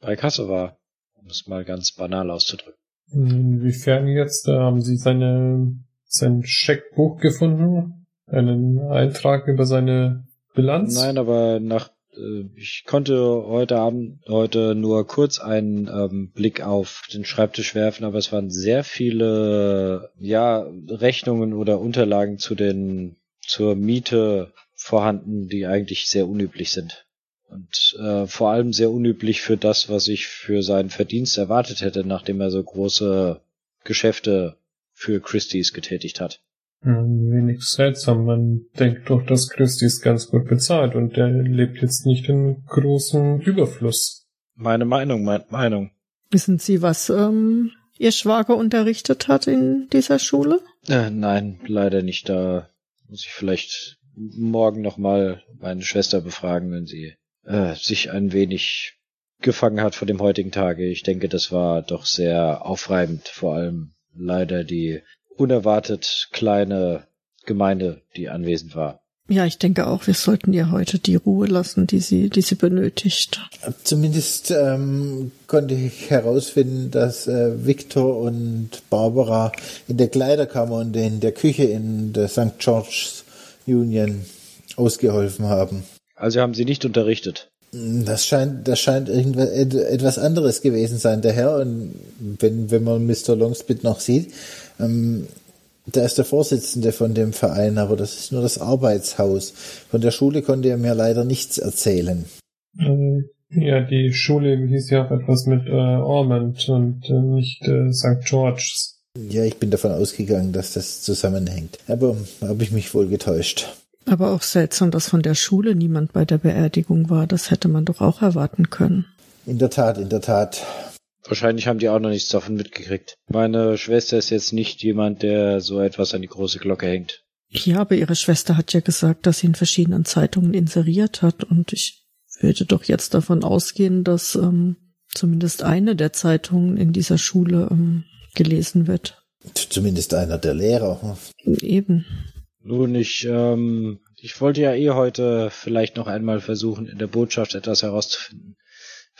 bei Kasse war, um es mal ganz banal auszudrücken. Inwiefern jetzt? Da haben Sie seine sein Scheckbuch gefunden? Einen Eintrag über seine Bilanz? Nein, aber nach äh, ich konnte heute Abend, heute nur kurz einen ähm, Blick auf den Schreibtisch werfen, aber es waren sehr viele, ja, Rechnungen oder Unterlagen zu den, zur Miete vorhanden, die eigentlich sehr unüblich sind. Und äh, vor allem sehr unüblich für das, was ich für seinen Verdienst erwartet hätte, nachdem er so große Geschäfte für Christie's getätigt hat. Ein wenig seltsam. Man denkt doch, dass Christie's ganz gut bezahlt und der lebt jetzt nicht in großem Überfluss. Meine Meinung, meine Meinung. Wissen Sie, was ähm, Ihr Schwager unterrichtet hat in dieser Schule? Äh, nein, leider nicht. Da muss ich vielleicht morgen nochmal meine Schwester befragen, wenn sie äh, sich ein wenig gefangen hat vor dem heutigen Tage. Ich denke, das war doch sehr aufreibend, vor allem leider die unerwartet kleine Gemeinde, die anwesend war. Ja, ich denke auch, wir sollten ihr heute die Ruhe lassen, die sie, die sie benötigt. Zumindest ähm, konnte ich herausfinden, dass äh, Victor und Barbara in der Kleiderkammer und in der Küche in der St. George's Union ausgeholfen haben. Also haben sie nicht unterrichtet. Das scheint, das scheint irgendwas, etwas anderes gewesen sein, der Herr. Und wenn, wenn man Mr. Longspit noch sieht, ähm, der ist der Vorsitzende von dem Verein, aber das ist nur das Arbeitshaus. Von der Schule konnte er mir leider nichts erzählen. Äh, ja, die Schule hieß ja auch etwas mit äh, Ormond und äh, nicht äh, St. George's. Ja, ich bin davon ausgegangen, dass das zusammenhängt. Aber habe ich mich wohl getäuscht. Aber auch seltsam, dass von der Schule niemand bei der Beerdigung war. Das hätte man doch auch erwarten können. In der Tat, in der Tat. Wahrscheinlich haben die auch noch nichts davon mitgekriegt. Meine Schwester ist jetzt nicht jemand, der so etwas an die große Glocke hängt. Ja, aber ihre Schwester hat ja gesagt, dass sie in verschiedenen Zeitungen inseriert hat und ich würde doch jetzt davon ausgehen, dass ähm, zumindest eine der Zeitungen in dieser Schule ähm, gelesen wird. Zumindest einer der Lehrer. Eben. Nun, ich, ähm, ich wollte ja eh heute vielleicht noch einmal versuchen, in der Botschaft etwas herauszufinden.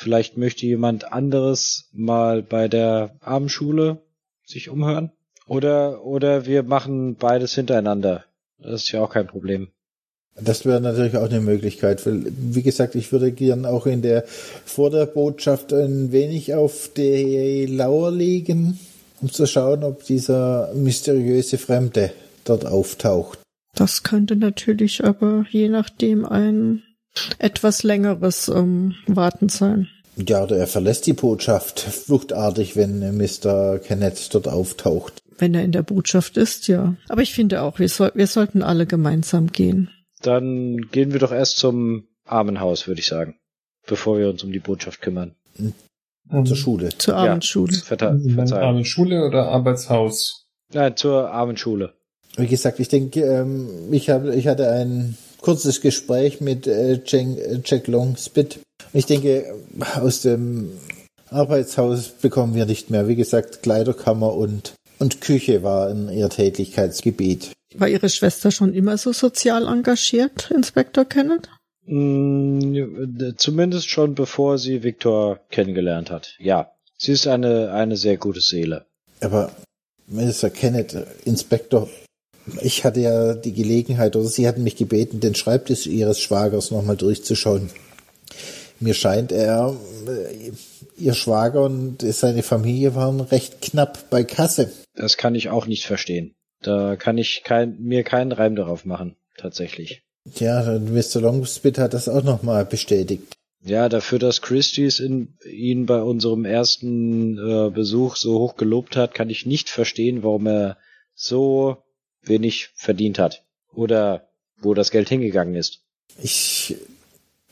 Vielleicht möchte jemand anderes mal bei der Abendschule sich umhören. Oder, oder wir machen beides hintereinander. Das ist ja auch kein Problem. Das wäre natürlich auch eine Möglichkeit. Weil, wie gesagt, ich würde gern auch in der, vor der Botschaft ein wenig auf die Lauer liegen, um zu schauen, ob dieser mysteriöse Fremde dort auftaucht. Das könnte natürlich aber je nachdem ein etwas längeres ähm, Warten sein. Ja, oder er verlässt die Botschaft fluchtartig, wenn Mr. Kenneth dort auftaucht. Wenn er in der Botschaft ist, ja. Aber ich finde auch, wir, soll, wir sollten alle gemeinsam gehen. Dann gehen wir doch erst zum Armenhaus, würde ich sagen, bevor wir uns um die Botschaft kümmern. Mhm. Zur Schule. Zur Abendschule. Ja, verta- Verzeihung. Abendschule oder Arbeitshaus? Nein, zur Abendschule. Wie gesagt, ich denke, ähm, ich, habe, ich hatte ein kurzes Gespräch mit äh, Jack, Jack Longspit. Ich denke, aus dem Arbeitshaus bekommen wir nicht mehr. Wie gesagt, Kleiderkammer und, und Küche waren ihr Tätigkeitsgebiet. War Ihre Schwester schon immer so sozial engagiert, Inspektor Kenneth? Mm, zumindest schon bevor sie Victor kennengelernt hat. Ja, sie ist eine, eine sehr gute Seele. Aber Mr. Kenneth, Inspektor, ich hatte ja die Gelegenheit, oder Sie hatten mich gebeten, den Schreibtisch Ihres Schwagers nochmal durchzuschauen. Mir scheint er, äh, Ihr Schwager und seine Familie waren recht knapp bei Kasse. Das kann ich auch nicht verstehen. Da kann ich kein, mir keinen Reim darauf machen, tatsächlich. Ja, Mr. Longspit hat das auch nochmal bestätigt. Ja, dafür, dass Christie's in, ihn bei unserem ersten äh, Besuch so hoch gelobt hat, kann ich nicht verstehen, warum er so wenig verdient hat. Oder wo das Geld hingegangen ist. Ich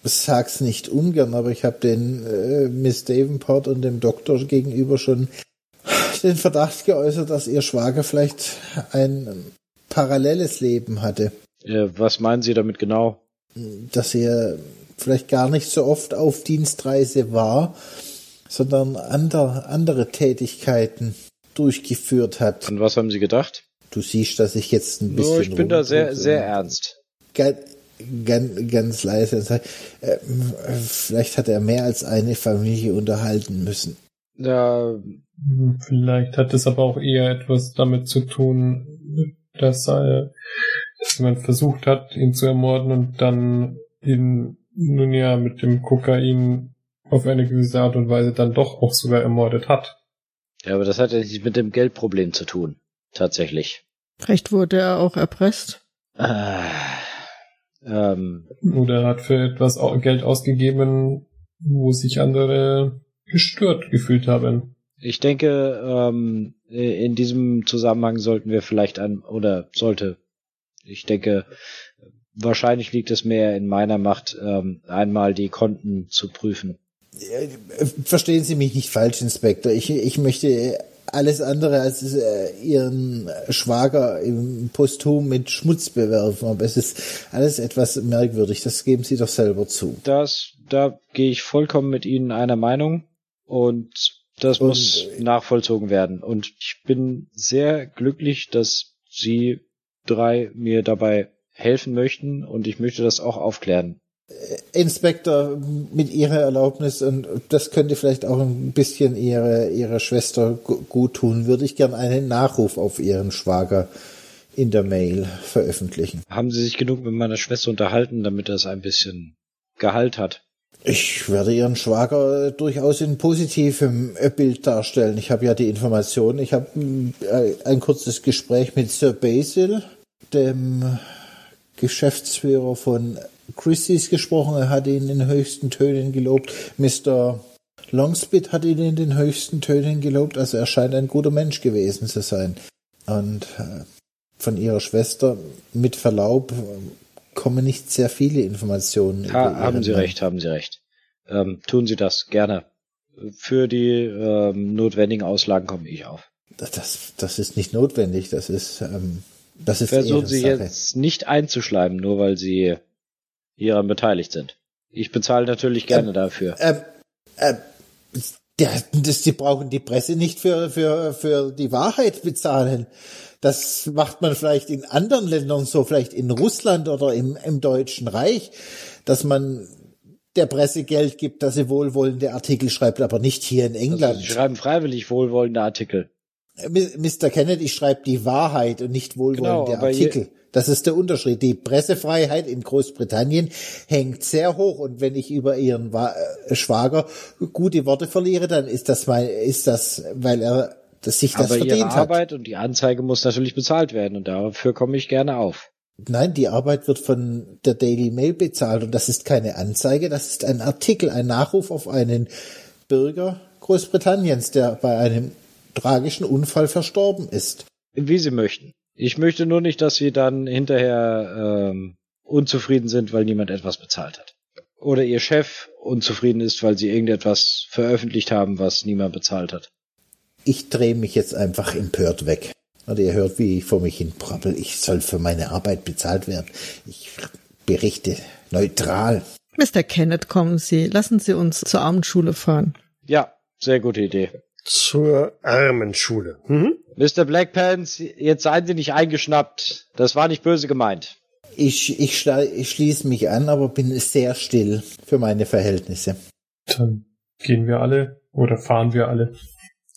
sag's nicht ungern, aber ich habe den äh, Miss Davenport und dem Doktor gegenüber schon den Verdacht geäußert, dass ihr Schwager vielleicht ein paralleles Leben hatte. Äh, was meinen Sie damit genau? Dass er vielleicht gar nicht so oft auf Dienstreise war, sondern andere, andere Tätigkeiten durchgeführt hat. An was haben Sie gedacht? Du siehst, dass ich jetzt ein bisschen. Oh, ich bin da sehr, sehr ernst. Ganz, ganz, ganz leise äh, vielleicht hat er mehr als eine Familie unterhalten müssen. Ja, Vielleicht hat es aber auch eher etwas damit zu tun, dass, äh, dass jemand versucht hat, ihn zu ermorden und dann ihn nun ja mit dem Kokain auf eine gewisse Art und Weise dann doch auch sogar ermordet hat. ja, aber das hat ja nichts mit dem Geldproblem zu tun. Tatsächlich. Vielleicht wurde er auch erpresst. Äh, ähm, Oder hat für etwas Geld ausgegeben, wo sich andere gestört gefühlt haben. ich denke, ähm, in diesem Zusammenhang sollten wir vielleicht an, oder sollte, ich denke, wahrscheinlich liegt es mehr in meiner Macht, ähm, einmal die Konten zu prüfen. Äh, Verstehen Sie mich nicht falsch, Inspektor. Ich, ich möchte alles andere als äh, Ihren Schwager im Posthum mit Schmutz bewerfen, aber es ist alles etwas merkwürdig. Das geben Sie doch selber zu. Das, da gehe ich vollkommen mit Ihnen einer Meinung und das Und, muss nachvollzogen werden. Und ich bin sehr glücklich, dass Sie drei mir dabei helfen möchten und ich möchte das auch aufklären. Inspektor, mit Ihrer Erlaubnis, und das könnte vielleicht auch ein bisschen Ihre, Ihre Schwester gu- gut tun, würde ich gern einen Nachruf auf Ihren Schwager in der Mail veröffentlichen. Haben Sie sich genug mit meiner Schwester unterhalten, damit das ein bisschen Gehalt hat? Ich werde Ihren Schwager äh, durchaus in positivem äh, Bild darstellen. Ich habe ja die Information. Ich habe äh, ein kurzes Gespräch mit Sir Basil, dem Geschäftsführer von Christie's gesprochen. Er hat ihn in den höchsten Tönen gelobt. Mr. Longspit hat ihn in den höchsten Tönen gelobt. Also er scheint ein guter Mensch gewesen zu sein. Und äh, von ihrer Schwester, mit Verlaub, äh, kommen nicht sehr viele Informationen. Ha, haben Sie Mann. recht, haben Sie recht. Ähm, tun Sie das gerne. Für die ähm, notwendigen Auslagen komme ich auf. Das, das, ist nicht notwendig. Das ist, ähm, das ist Versuchen Sie jetzt nicht einzuschleimen, nur weil Sie hieran beteiligt sind. Ich bezahle natürlich gerne dafür. Ähm, ähm, das, die brauchen die Presse nicht für, für, für die Wahrheit bezahlen. Das macht man vielleicht in anderen Ländern so, vielleicht in Russland oder im, im Deutschen Reich, dass man der Presse Geld gibt, dass sie wohlwollende Artikel schreibt, aber nicht hier in England. Also, Sie schreiben freiwillig wohlwollende Artikel. Mi- Mr. Kennedy schreibt die Wahrheit und nicht wohlwollende Genau, Artikel. Das ist der Unterschied. Die Pressefreiheit in Großbritannien hängt sehr hoch und wenn ich über Ihren äh, Schwager gute Worte verliere, dann ist das weil, ist das, weil er dass sich das Aber Ihre verdient hat. Arbeit und die Anzeige muss natürlich bezahlt werden und dafür komme ich gerne auf. Nein, die Arbeit wird von der Daily Mail bezahlt und das ist keine Anzeige, das ist ein Artikel, ein Nachruf auf einen Bürger Großbritanniens, der bei einem tragischen Unfall verstorben ist. Wie Sie möchten. Ich möchte nur nicht, dass Sie dann hinterher ähm, unzufrieden sind, weil niemand etwas bezahlt hat. Oder Ihr Chef unzufrieden ist, weil Sie irgendetwas veröffentlicht haben, was niemand bezahlt hat. ich drehe mich jetzt einfach empört weg. Und ihr hört, wie ich vor mich hin brabbel. Ich soll für meine Arbeit bezahlt werden. Ich berichte neutral. Mr. Kenneth, kommen Sie, lassen Sie uns zur Abendschule fahren. Ja, sehr gute Idee. Zur Armenschule. Mhm. Mr. Blackpants, jetzt seien Sie nicht eingeschnappt. Das war nicht böse gemeint. Ich, ich, ich schließe mich an, aber bin sehr still für meine Verhältnisse. Dann gehen wir alle oder fahren wir alle.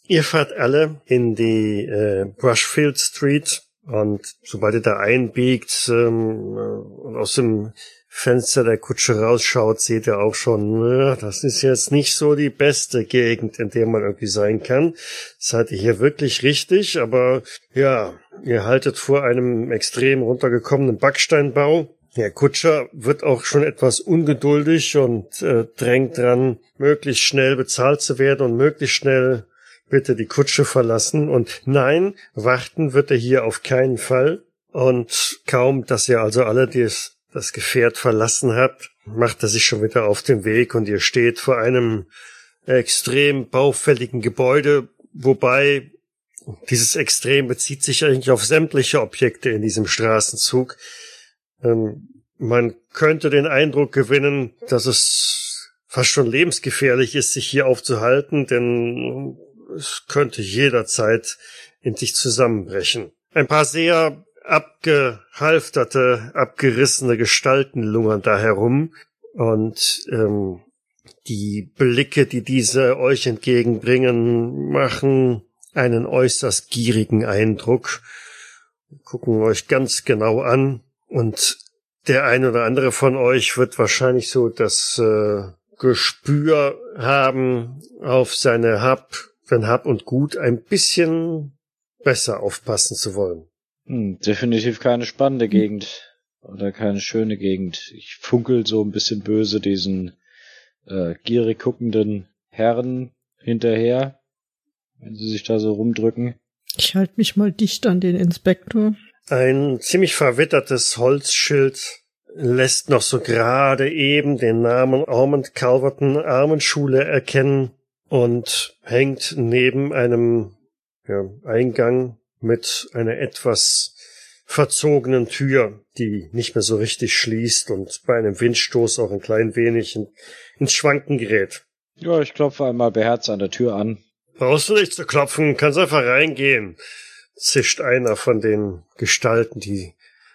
Ihr fahrt alle in die äh, Brushfield Street und sobald ihr da einbiegt ähm, äh, und aus dem Fenster der Kutsche rausschaut, seht ihr auch schon, das ist jetzt nicht so die beste Gegend, in der man irgendwie sein kann. Seid ihr hier wirklich richtig, aber ja, ihr haltet vor einem extrem runtergekommenen Backsteinbau. Der Kutscher wird auch schon etwas ungeduldig und äh, drängt dran, möglichst schnell bezahlt zu werden und möglichst schnell bitte die Kutsche verlassen. Und nein, warten wird er hier auf keinen Fall. Und kaum, dass ihr also alle das, das Gefährt verlassen habt, macht er sich schon wieder auf den Weg und ihr steht vor einem extrem baufälligen Gebäude, wobei dieses Extrem bezieht sich eigentlich auf sämtliche Objekte in diesem Straßenzug. Ähm, man könnte den Eindruck gewinnen, dass es fast schon lebensgefährlich ist, sich hier aufzuhalten, denn es könnte jederzeit in sich zusammenbrechen. Ein paar sehr abgehalfterte, abgerissene Gestalten lungern da herum. Und ähm, die Blicke, die diese euch entgegenbringen, machen einen äußerst gierigen Eindruck, gucken euch ganz genau an. Und der ein oder andere von euch wird wahrscheinlich so das äh, Gespür haben, auf seine Hab, wenn Hab und Gut ein bisschen besser aufpassen zu wollen. Hm, definitiv keine spannende Gegend oder keine schöne Gegend. Ich funkel so ein bisschen böse diesen äh, gierig guckenden Herren hinterher, wenn sie sich da so rumdrücken. Ich halte mich mal dicht an den Inspektor. Ein ziemlich verwittertes Holzschild lässt noch so gerade eben den Namen Ormond Calverton Armenschule erkennen und hängt neben einem ja, Eingang mit einer etwas verzogenen Tür, die nicht mehr so richtig schließt und bei einem Windstoß auch ein klein wenig in, ins Schwanken gerät. Ja, ich klopfe einmal beherzt an der Tür an. Brauchst du nicht zu klopfen, kannst einfach reingehen, zischt einer von den Gestalten, die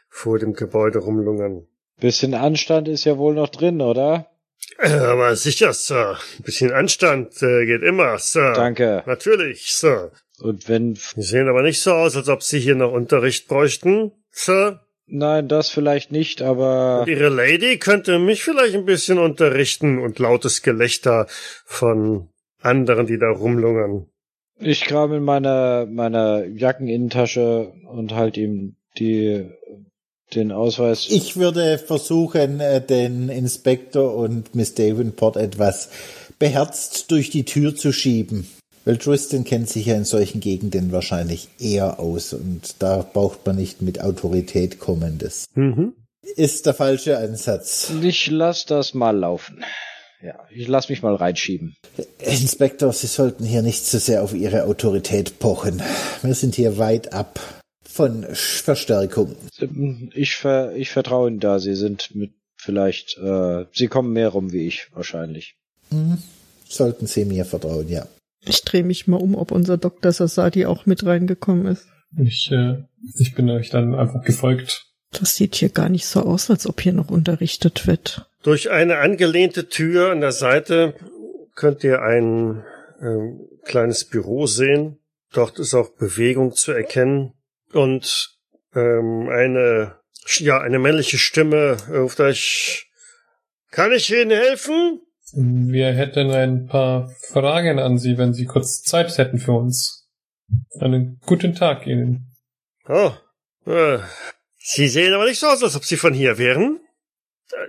vor dem Gebäude rumlungern. Bisschen Anstand ist ja wohl noch drin, oder? Äh, aber sicher, Sir. Ein bisschen Anstand äh, geht immer, Sir. Danke. Natürlich, Sir. Und wenn... Sie sehen aber nicht so aus, als ob Sie hier noch Unterricht bräuchten, Sir. Nein, das vielleicht nicht, aber... Und Ihre Lady könnte mich vielleicht ein bisschen unterrichten und lautes Gelächter von anderen, die da rumlungern. Ich kram in meiner, meiner Jackeninnentasche und halt ihm die, den Ausweis. Ich würde versuchen, äh, den Inspektor und Miss Davenport etwas beherzt durch die Tür zu schieben. Weil Tristan kennt sich ja in solchen Gegenden wahrscheinlich eher aus und da braucht man nicht mit Autorität kommendes. Mhm. Ist der falsche Ansatz. Ich lass das mal laufen. Ja, ich lass mich mal reinschieben. Inspektor, Sie sollten hier nicht zu so sehr auf Ihre Autorität pochen. Wir sind hier weit ab von Verstärkung. Ich, ver ich vertraue Ihnen da. Sie sind mit vielleicht, äh, Sie kommen mehr rum wie ich, wahrscheinlich. Mhm. Sollten Sie mir vertrauen, ja. Ich drehe mich mal um, ob unser Dr. Sasadi auch mit reingekommen ist. Ich, äh, ich bin euch dann einfach gefolgt. Das sieht hier gar nicht so aus, als ob hier noch unterrichtet wird. Durch eine angelehnte Tür an der Seite könnt ihr ein äh, kleines Büro sehen. Dort ist auch Bewegung zu erkennen und ähm, eine ja eine männliche Stimme ruft euch. Kann ich Ihnen helfen? Wir hätten ein paar Fragen an Sie, wenn Sie kurz Zeit hätten für uns. Einen guten Tag Ihnen. Oh, äh, Sie sehen aber nicht so aus, als ob Sie von hier wären.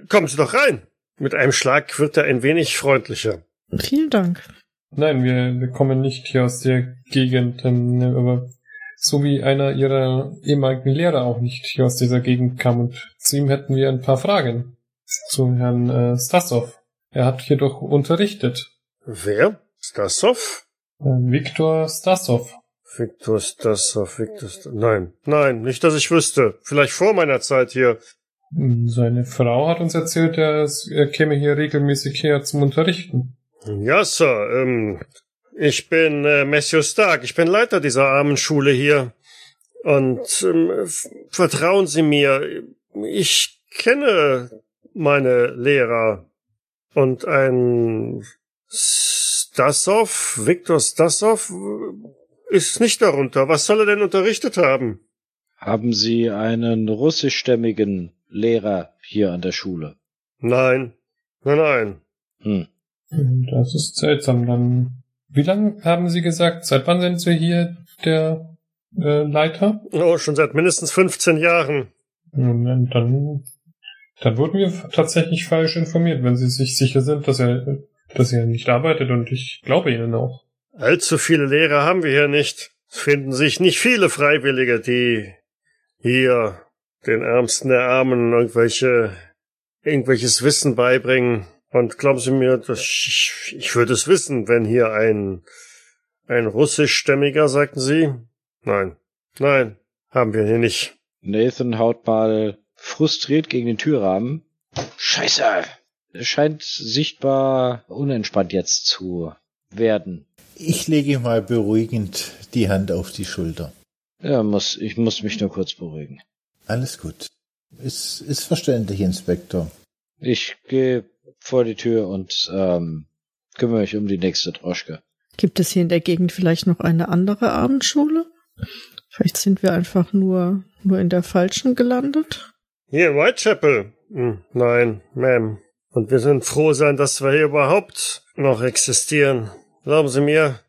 Kommen Sie doch rein. Mit einem Schlag wird er ein wenig freundlicher. Vielen Dank. Nein, wir, wir kommen nicht hier aus der Gegend, ähm, aber so wie einer Ihrer ehemaligen Lehrer auch nicht hier aus dieser Gegend kam und zu ihm hätten wir ein paar Fragen. Zu Herrn äh, Stasov. Er hat hier doch unterrichtet. Wer? Stasov? Äh, Viktor Stasov. Viktor Stasov, Viktor Stasov. Nein, nein, nicht, dass ich wüsste. Vielleicht vor meiner Zeit hier. Seine Frau hat uns erzählt, er, er käme hier regelmäßig her zum Unterrichten. Ja, Sir. Ähm, ich bin äh, Matthew Stark. Ich bin Leiter dieser armen Schule hier. Und ähm, vertrauen Sie mir, ich kenne meine Lehrer. Und ein Stasov, Viktor Stasov, ist nicht darunter. Was soll er denn unterrichtet haben? Haben Sie einen russischstämmigen Lehrer hier an der Schule? Nein. Nein, nein. Hm. Das ist seltsam. Dann, wie lange haben Sie gesagt? Seit wann sind Sie hier der äh, Leiter? Oh, schon seit mindestens 15 Jahren. Dann, dann, wurden wir tatsächlich falsch informiert, wenn Sie sich sicher sind, dass er, dass er nicht arbeitet und ich glaube Ihnen auch. Allzu viele Lehrer haben wir hier nicht. Es finden sich nicht viele Freiwillige, die hier den Ärmsten der Armen irgendwelche, irgendwelches Wissen beibringen. Und glauben Sie mir, dass ich, ich würde es wissen, wenn hier ein, ein russischstämmiger, sagten Sie? Nein, nein, haben wir hier nicht. Nathan haut mal frustriert gegen den Türrahmen. Scheiße! Er scheint sichtbar unentspannt jetzt zu werden. Ich lege mal beruhigend die Hand auf die Schulter. Ja, muss, ich muss mich nur kurz beruhigen. Alles gut. Ist, ist verständlich, Inspektor. Ich gehe vor die Tür und ähm, kümmere mich um die nächste Droschke. Gibt es hier in der Gegend vielleicht noch eine andere Abendschule? Vielleicht sind wir einfach nur, nur in der falschen gelandet? Hier in Whitechapel? Hm, nein, Ma'am. Und wir sind froh sein, dass wir hier überhaupt noch existieren. Glauben Sie mir,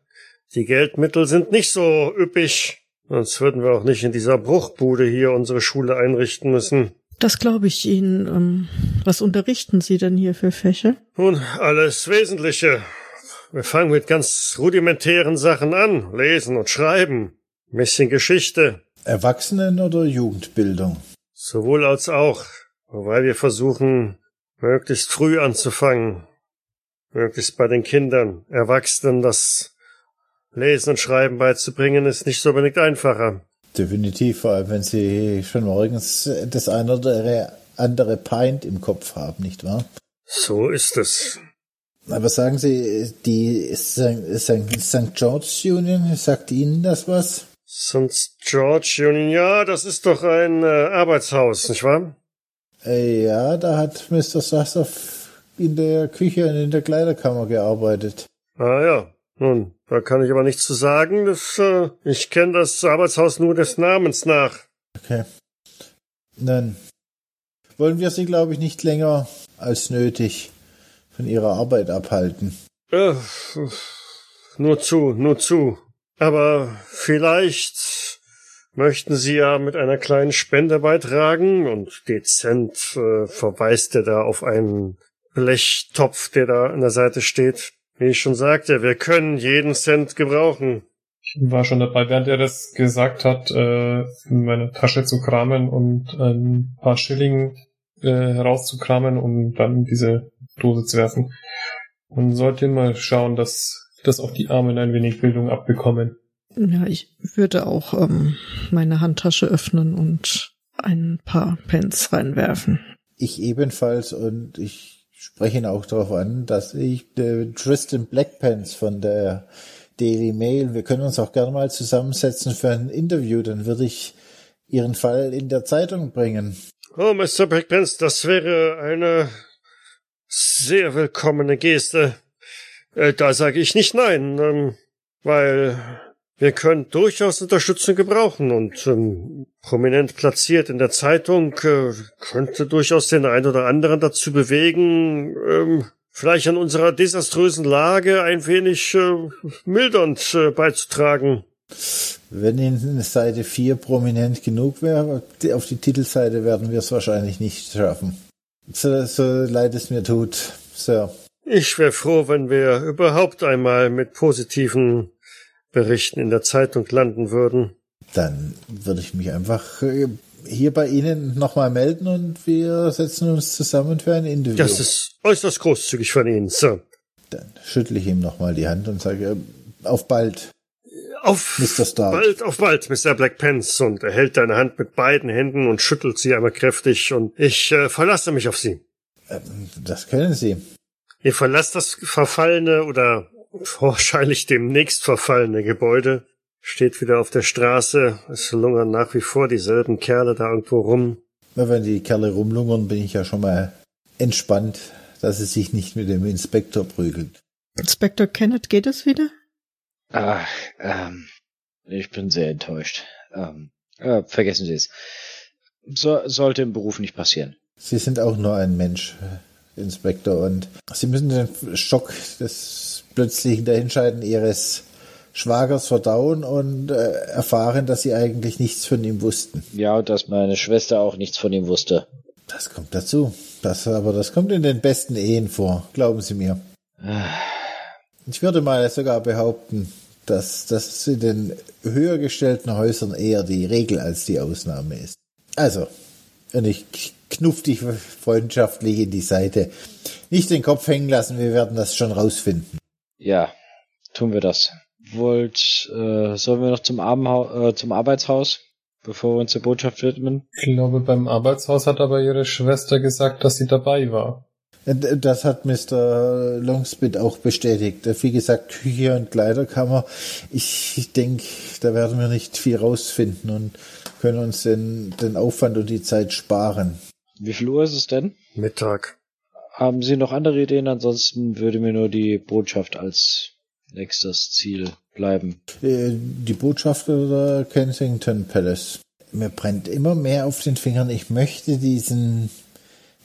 die Geldmittel sind nicht so üppig. Sonst würden wir auch nicht in dieser Bruchbude hier unsere Schule einrichten müssen. Das glaube ich Ihnen. Ähm, was unterrichten Sie denn hier für Fächer? Nun, alles Wesentliche. Wir fangen mit ganz rudimentären Sachen an. Lesen und schreiben. Ein bisschen Geschichte. Erwachsenen- oder Jugendbildung? Sowohl als auch. Wobei wir versuchen, möglichst früh anzufangen. Möglichst bei den Kindern. Erwachsenen das Lesen und Schreiben beizubringen, ist nicht so unbedingt einfacher. Definitiv, vor allem wenn Sie schon morgens das eine oder andere Pint im Kopf haben, nicht wahr? So ist es. Aber sagen Sie, die St. George's Union, sagt Ihnen das was? St. George Union, ja, das ist doch ein äh, Arbeitshaus, nicht wahr? Äh, ja, da hat Mr. Sassoff in der Küche und in der Kleiderkammer gearbeitet. Ah ja, nun, da kann ich aber nichts zu sagen. Das, äh, ich kenne das Arbeitshaus nur des Namens nach. Okay. Dann wollen wir Sie, glaube ich, nicht länger als nötig von Ihrer Arbeit abhalten. Äh, nur zu, nur zu. Aber vielleicht möchten Sie ja mit einer kleinen Spende beitragen und dezent äh, verweist er da auf einen Blechtopf, der da an der Seite steht. Wie ich schon sagte, wir können jeden Cent gebrauchen. Ich war schon dabei, während er das gesagt hat, äh, in meine Tasche zu kramen und ein paar Schilling äh, herauszukramen, um dann diese Dose zu werfen. Man sollte mal schauen, dass, dass auch die Armen ein wenig Bildung abbekommen. Ja, ich würde auch ähm, meine Handtasche öffnen und ein paar Pence reinwerfen. Ich ebenfalls und ich spreche ihn auch darauf an, dass ich der Tristan Blackpants von der Daily Mail, wir können uns auch gerne mal zusammensetzen für ein Interview, dann würde ich Ihren Fall in der Zeitung bringen. Oh, Mr. Blackpants, das wäre eine sehr willkommene Geste. Äh, da sage ich nicht nein, ähm, weil wir können durchaus Unterstützung gebrauchen und ähm, prominent platziert in der Zeitung äh, könnte durchaus den einen oder anderen dazu bewegen, ähm, vielleicht an unserer desaströsen Lage ein wenig äh, mildernd äh, beizutragen. Wenn Ihnen Seite 4 prominent genug wäre, auf die Titelseite werden wir es wahrscheinlich nicht schaffen. So, so leid es mir tut, Sir. Ich wäre froh, wenn wir überhaupt einmal mit positiven Berichten in der Zeitung landen würden. Dann würde ich mich einfach äh, hier bei Ihnen nochmal melden und wir setzen uns zusammen für ein Interview. Das ist äußerst großzügig von Ihnen, Sir. Dann schüttle ich ihm nochmal die Hand und sage, äh, auf bald. Auf Mr. Stark. bald, auf bald, Mr. Blackpants. Und er hält deine Hand mit beiden Händen und schüttelt sie einmal kräftig und ich äh, verlasse mich auf Sie. Ähm, Das können Sie. Ihr verlasst das verfallene oder wahrscheinlich demnächst verfallene Gebäude, steht wieder auf der Straße, es lungern nach wie vor dieselben Kerle da irgendwo rum. Na, Wenn die Kerle rumlungern, bin ich ja schon mal entspannt, dass sie sich nicht mit dem Inspektor prügeln. Inspektor Kenneth, geht es wieder? Ah, ähm, ich bin sehr enttäuscht. Ähm, äh, vergessen Sie es. So, sollte im Beruf nicht passieren. Sie sind auch nur ein Mensch, Inspektor, und Sie müssen den Schock des plötzlichen Dahinscheiden Ihres Schwagers verdauen und äh, erfahren, dass Sie eigentlich nichts von ihm wussten. Ja, und dass meine Schwester auch nichts von ihm wusste. Das kommt dazu. Das, aber das kommt in den besten Ehen vor, glauben Sie mir. Ah, Ich würde mal sogar behaupten, dass das in den höher gestellten Häusern eher die Regel als die Ausnahme ist. Also, und ich knuff dich freundschaftlich in die Seite. Nicht den Kopf hängen lassen, wir werden das schon rausfinden. Ja, tun wir das. Wollt, äh, sollen wir noch zum, Abendha äh, zum Arbeitshaus, bevor wir uns der Botschaft widmen? Ich glaube, beim Arbeitshaus hat aber ihre Schwester gesagt, dass sie dabei war. Das hat Mr. Longspit auch bestätigt. Wie gesagt, Küche und Kleiderkammer. Ich denke, da werden wir nicht viel rausfinden und können uns den, den Aufwand und die Zeit sparen. Wie viel Uhr ist es denn? Mittag. Haben Sie noch andere Ideen? Ansonsten würde mir nur die Botschaft als nächstes Ziel bleiben. Äh, die Botschaft oder Kensington Palace. Mir brennt immer mehr auf den Fingern. Ich möchte diesen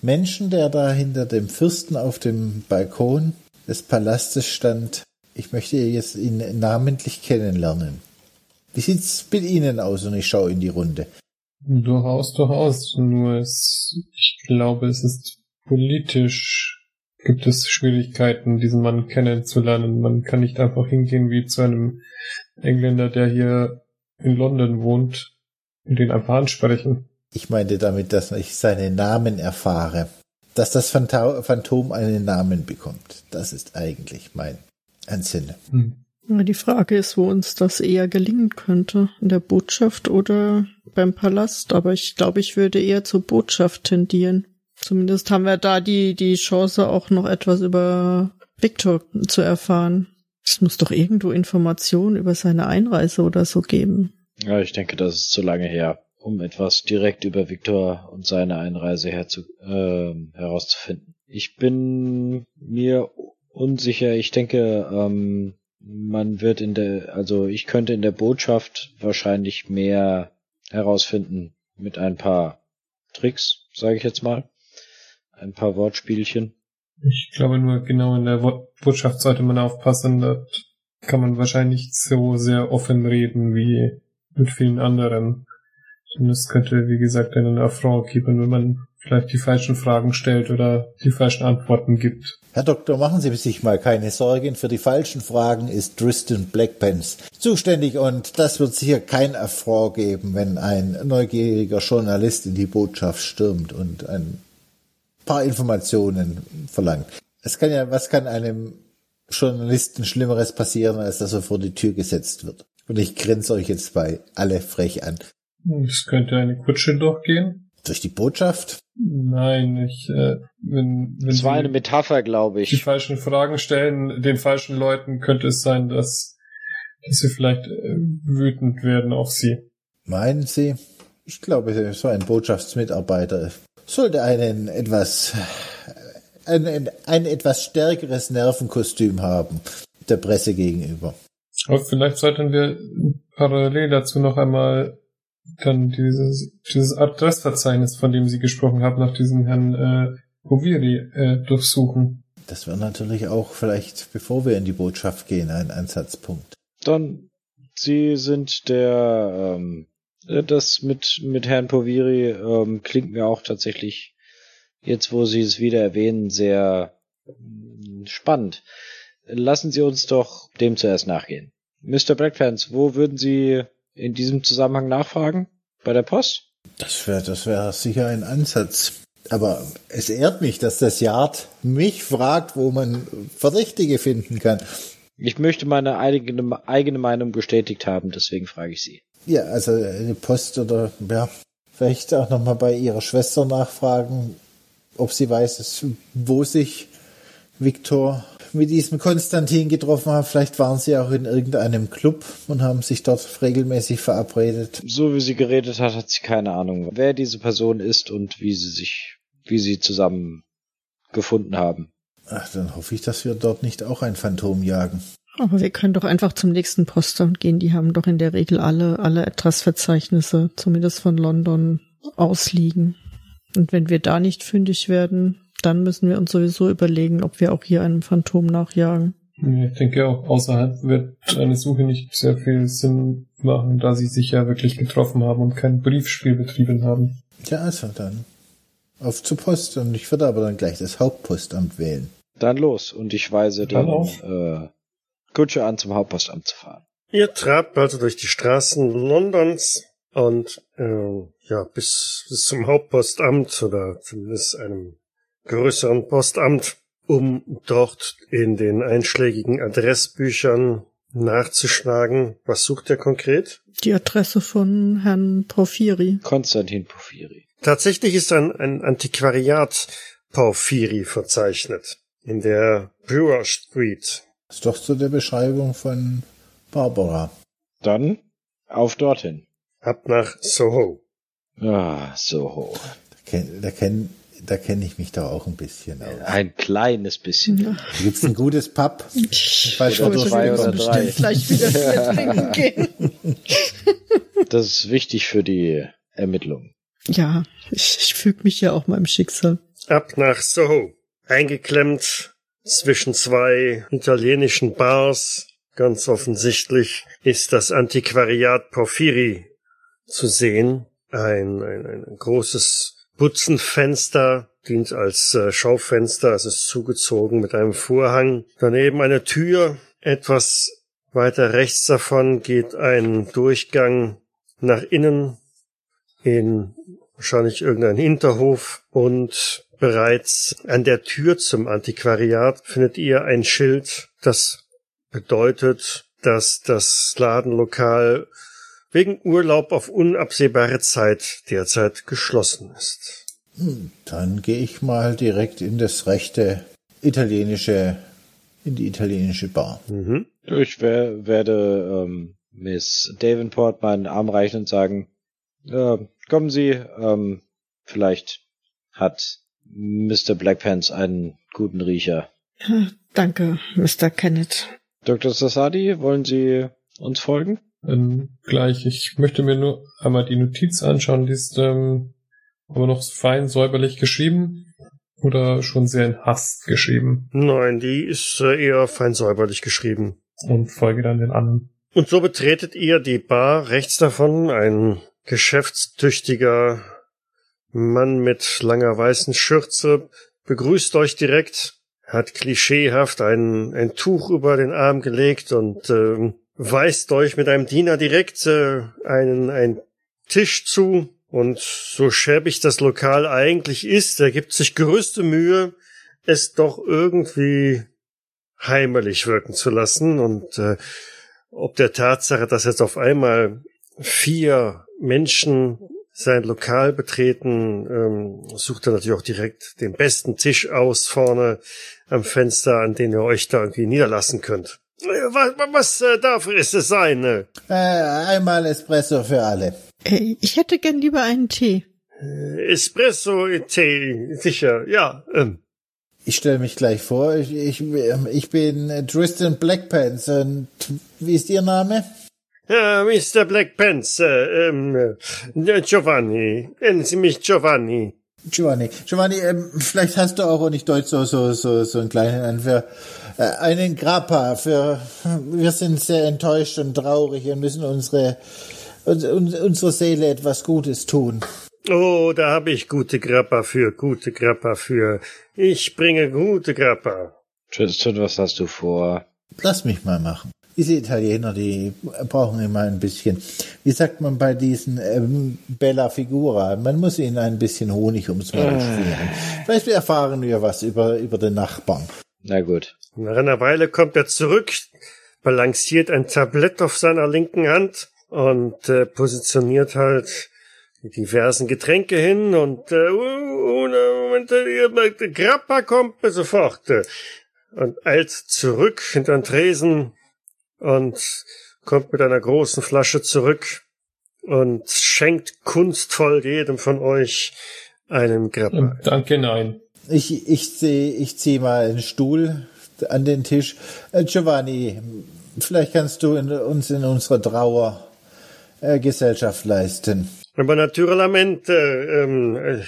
Menschen, der da hinter dem Fürsten auf dem Balkon des Palastes stand, ich möchte jetzt ihn namentlich kennenlernen. Wie sieht's mit Ihnen aus? Und ich schaue in die Runde. Durchaus, durchaus. Nur es, ich glaube, es ist politisch gibt es Schwierigkeiten, diesen Mann kennenzulernen. Man kann nicht einfach hingehen wie zu einem Engländer, der hier in London wohnt und ihn einfach ansprechen. Ich meinte damit, dass ich seinen Namen erfahre. Dass das Phantom einen Namen bekommt. Das ist eigentlich mein Ansinnen. Hm. Die Frage ist, wo uns das eher gelingen könnte. In der Botschaft oder beim Palast. Aber ich glaube, ich würde eher zur Botschaft tendieren. Zumindest haben wir da die, die Chance, auch noch etwas über Victor zu erfahren. Es muss doch irgendwo Informationen über seine Einreise oder so geben. Ja, ich denke, das ist zu lange her um etwas direkt über Viktor und seine Einreise herzu, äh, herauszufinden. Ich bin mir unsicher. Ich denke, ähm, man wird in der, also ich könnte in der Botschaft wahrscheinlich mehr herausfinden mit ein paar Tricks, sage ich jetzt mal, ein paar Wortspielchen. Ich glaube nur genau in der Botschaft sollte man aufpassen. Dort kann man wahrscheinlich so sehr offen reden wie mit vielen anderen. Und es könnte, wie gesagt, einen Affront geben, wenn man vielleicht die falschen Fragen stellt oder die falschen Antworten gibt. Herr Doktor, machen Sie sich mal keine Sorgen. Für die falschen Fragen ist Tristan Blackpants zuständig und das wird sicher kein Affront geben, wenn ein neugieriger Journalist in die Botschaft stürmt und ein paar Informationen verlangt. Es kann ja, was kann einem Journalisten Schlimmeres passieren, als dass er vor die Tür gesetzt wird? Und ich grinse euch jetzt bei alle frech an. Es könnte eine Kutsche durchgehen. Durch die Botschaft? Nein, ich, äh, wenn, wenn Das war eine Metapher, glaube ich. Die falschen Fragen stellen, den falschen Leuten könnte es sein, dass, dass sie vielleicht äh, wütend werden auf sie. Meinen Sie? Ich glaube, so ein Botschaftsmitarbeiter sollte einen etwas, ein, ein, ein etwas stärkeres Nervenkostüm haben, der Presse gegenüber. Aber vielleicht sollten wir parallel dazu noch einmal dann dieses, dieses Adressverzeichnis, von dem Sie gesprochen haben, nach diesem Herrn äh, Hoviri äh, durchsuchen. Das wäre natürlich auch vielleicht, bevor wir in die Botschaft gehen, ein Ansatzpunkt. Dann, Sie sind der, ähm, das mit, mit Herrn Poviri ähm, klingt mir auch tatsächlich, jetzt wo Sie es wieder erwähnen, sehr äh, spannend. Lassen Sie uns doch dem zuerst nachgehen. Mr. Blackfans, wo würden Sie in diesem Zusammenhang nachfragen? Bei der Post? Das wäre das wär sicher ein Ansatz. Aber es ehrt mich, dass das Yard mich fragt, wo man Verdächtige finden kann. Ich möchte meine eigene, eigene Meinung bestätigt haben, deswegen frage ich Sie. Ja, also eine Post oder ja, vielleicht auch nochmal bei ihrer Schwester nachfragen, ob sie weiß, wo sich Viktor mit diesem Konstantin getroffen haben. Vielleicht waren sie auch in irgendeinem Club und haben sich dort regelmäßig verabredet. So wie sie geredet hat, hat sie keine Ahnung, wer diese Person ist und wie sie sich, wie sie zusammen gefunden haben. Ach, dann hoffe ich, dass wir dort nicht auch ein Phantom jagen. Aber wir können doch einfach zum nächsten Postamt gehen. Die haben doch in der Regel alle, alle Adressverzeichnisse, zumindest von London, ausliegen. Und wenn wir da nicht fündig werden, dann müssen wir uns sowieso überlegen, ob wir auch hier einem Phantom nachjagen. Ich denke auch, außerhalb wird eine Suche nicht sehr viel Sinn machen, da sie sich ja wirklich getroffen haben und kein Briefspiel betrieben haben. Ja, also dann auf zur Post und ich würde aber dann gleich das Hauptpostamt wählen. Dann los und ich weise dann, dann äh, Kutsche an, zum Hauptpostamt zu fahren. Ihr trabt also durch die Straßen Londons und äh, ja, bis, bis zum Hauptpostamt oder zumindest einem größeren Postamt, um dort in den einschlägigen Adressbüchern nachzuschlagen. Was sucht er konkret? Die Adresse von Herrn Porphyri. Konstantin Porphyri. Tatsächlich ist ein, ein Antiquariat Porphyri verzeichnet. In der Brewer Street. Das ist doch zu der Beschreibung von Barbara. Dann auf dorthin. Ab nach Soho. Ah, Soho. Da kenne da kenn, da kenn ich mich da auch ein bisschen aus. Ein kleines bisschen. Ja. Da gibt's ein gutes Pub. Ich weiß Oder schon, zwei wo oder du drei. bestimmt- Vielleicht wieder Bier trinken gehen. Das ist wichtig für die Ermittlungen. Ja, ich, ich füge mich ja auch meinem Schicksal. Ab nach Soho. Eingeklemmt zwischen zwei italienischen Bars. Ganz offensichtlich ist das Antiquariat Porphyri zu sehen. Ein, ein, ein großes Butzenfenster dient als äh, Schaufenster. Es ist zugezogen mit einem Vorhang. Daneben eine Tür. Etwas weiter rechts davon geht ein Durchgang nach innen in wahrscheinlich irgendein Hinterhof und bereits an der Tür zum Antiquariat findet ihr ein Schild, das bedeutet, dass das Ladenlokal wegen Urlaub auf unabsehbare Zeit derzeit geschlossen ist. Dann gehe ich mal direkt in das rechte italienische, in die italienische Bar. Mhm. Ich wer, werde ähm, Miss Davenport meinen Arm reichen und sagen, äh, kommen Sie, ähm, vielleicht hat Mr. Blackpants einen guten Riecher. Danke, Mr. Kenneth. Dr. Sassadi, wollen Sie uns folgen? Ähm, gleich, ich möchte mir nur einmal die Notiz anschauen, die ist ähm, aber noch fein säuberlich geschrieben oder schon sehr in Hast geschrieben Nein, die ist äh, eher fein säuberlich geschrieben. und folge dann den anderen. Und so betretet ihr die Bar rechts davon, ein geschäftstüchtiger Mann mit langer weißen Schürze begrüßt euch direkt, hat klischeehaft ein, ein Tuch über den Arm gelegt und ähm, weist euch mit einem Diener direkt äh, einen, einen Tisch zu. Und so schäbig das Lokal eigentlich ist, er gibt sich größte Mühe, es doch irgendwie heimelig wirken zu lassen und äh, ob der Tatsache, dass jetzt auf einmal vier Menschen sein Lokal betreten, ähm, sucht er natürlich auch direkt den besten Tisch aus vorne am Fenster, an den ihr euch da irgendwie niederlassen könnt. Äh, Was, was äh, darf es sein? Äh, Äh, einmal Espresso für alle. Ey, ich hätte gern lieber einen Tee. Espresso, Tee, sicher, ja. Ähm. Ich stelle mich gleich vor. Ich, ich, ich bin äh, Tristan Blackpants und wie ist Ihr Name? Ja, Mr. Blackpants, äh, ähm, äh, Giovanni, nennen Sie mich Giovanni. Giovanni. Giovanni, ähm, vielleicht hast du auch, und ich deute so, so, so, so einen kleinen für äh, einen Grappa. Für, wir sind sehr enttäuscht und traurig und müssen unsere, uns, uns, unserer Seele etwas Gutes tun. Oh, da habe ich gute Grappa für, gute Grappa für. Ich bringe gute Grappa. Tristan, was hast du vor? Lass mich mal machen. Diese Italiener, die brauchen immer ein bisschen, wie sagt man bei diesen ähm, Bella Figura, man muss ihnen ein bisschen Honig ums Maul schmieren. Vielleicht erfahren wir was über, über den Nachbarn. Na gut. Nach einer Weile kommt er zurück, balanciert ein Tablett auf seiner linken Hand und äh, positioniert halt die diversen Getränke hin und äh, uh, Moment, äh, Grappa kommt mir sofort äh, und eilt zurück hinter den Tresen und kommt mit einer großen Flasche zurück und schenkt kunstvoll jedem von euch einen Grappa. Ähm, danke, nein. Ich, ich zieh, ich zieh mal einen Stuhl an den Tisch. Äh, Giovanni, vielleicht kannst du in, uns in unserer Trauer äh, Gesellschaft leisten. Aber naturalmente ähm, äh,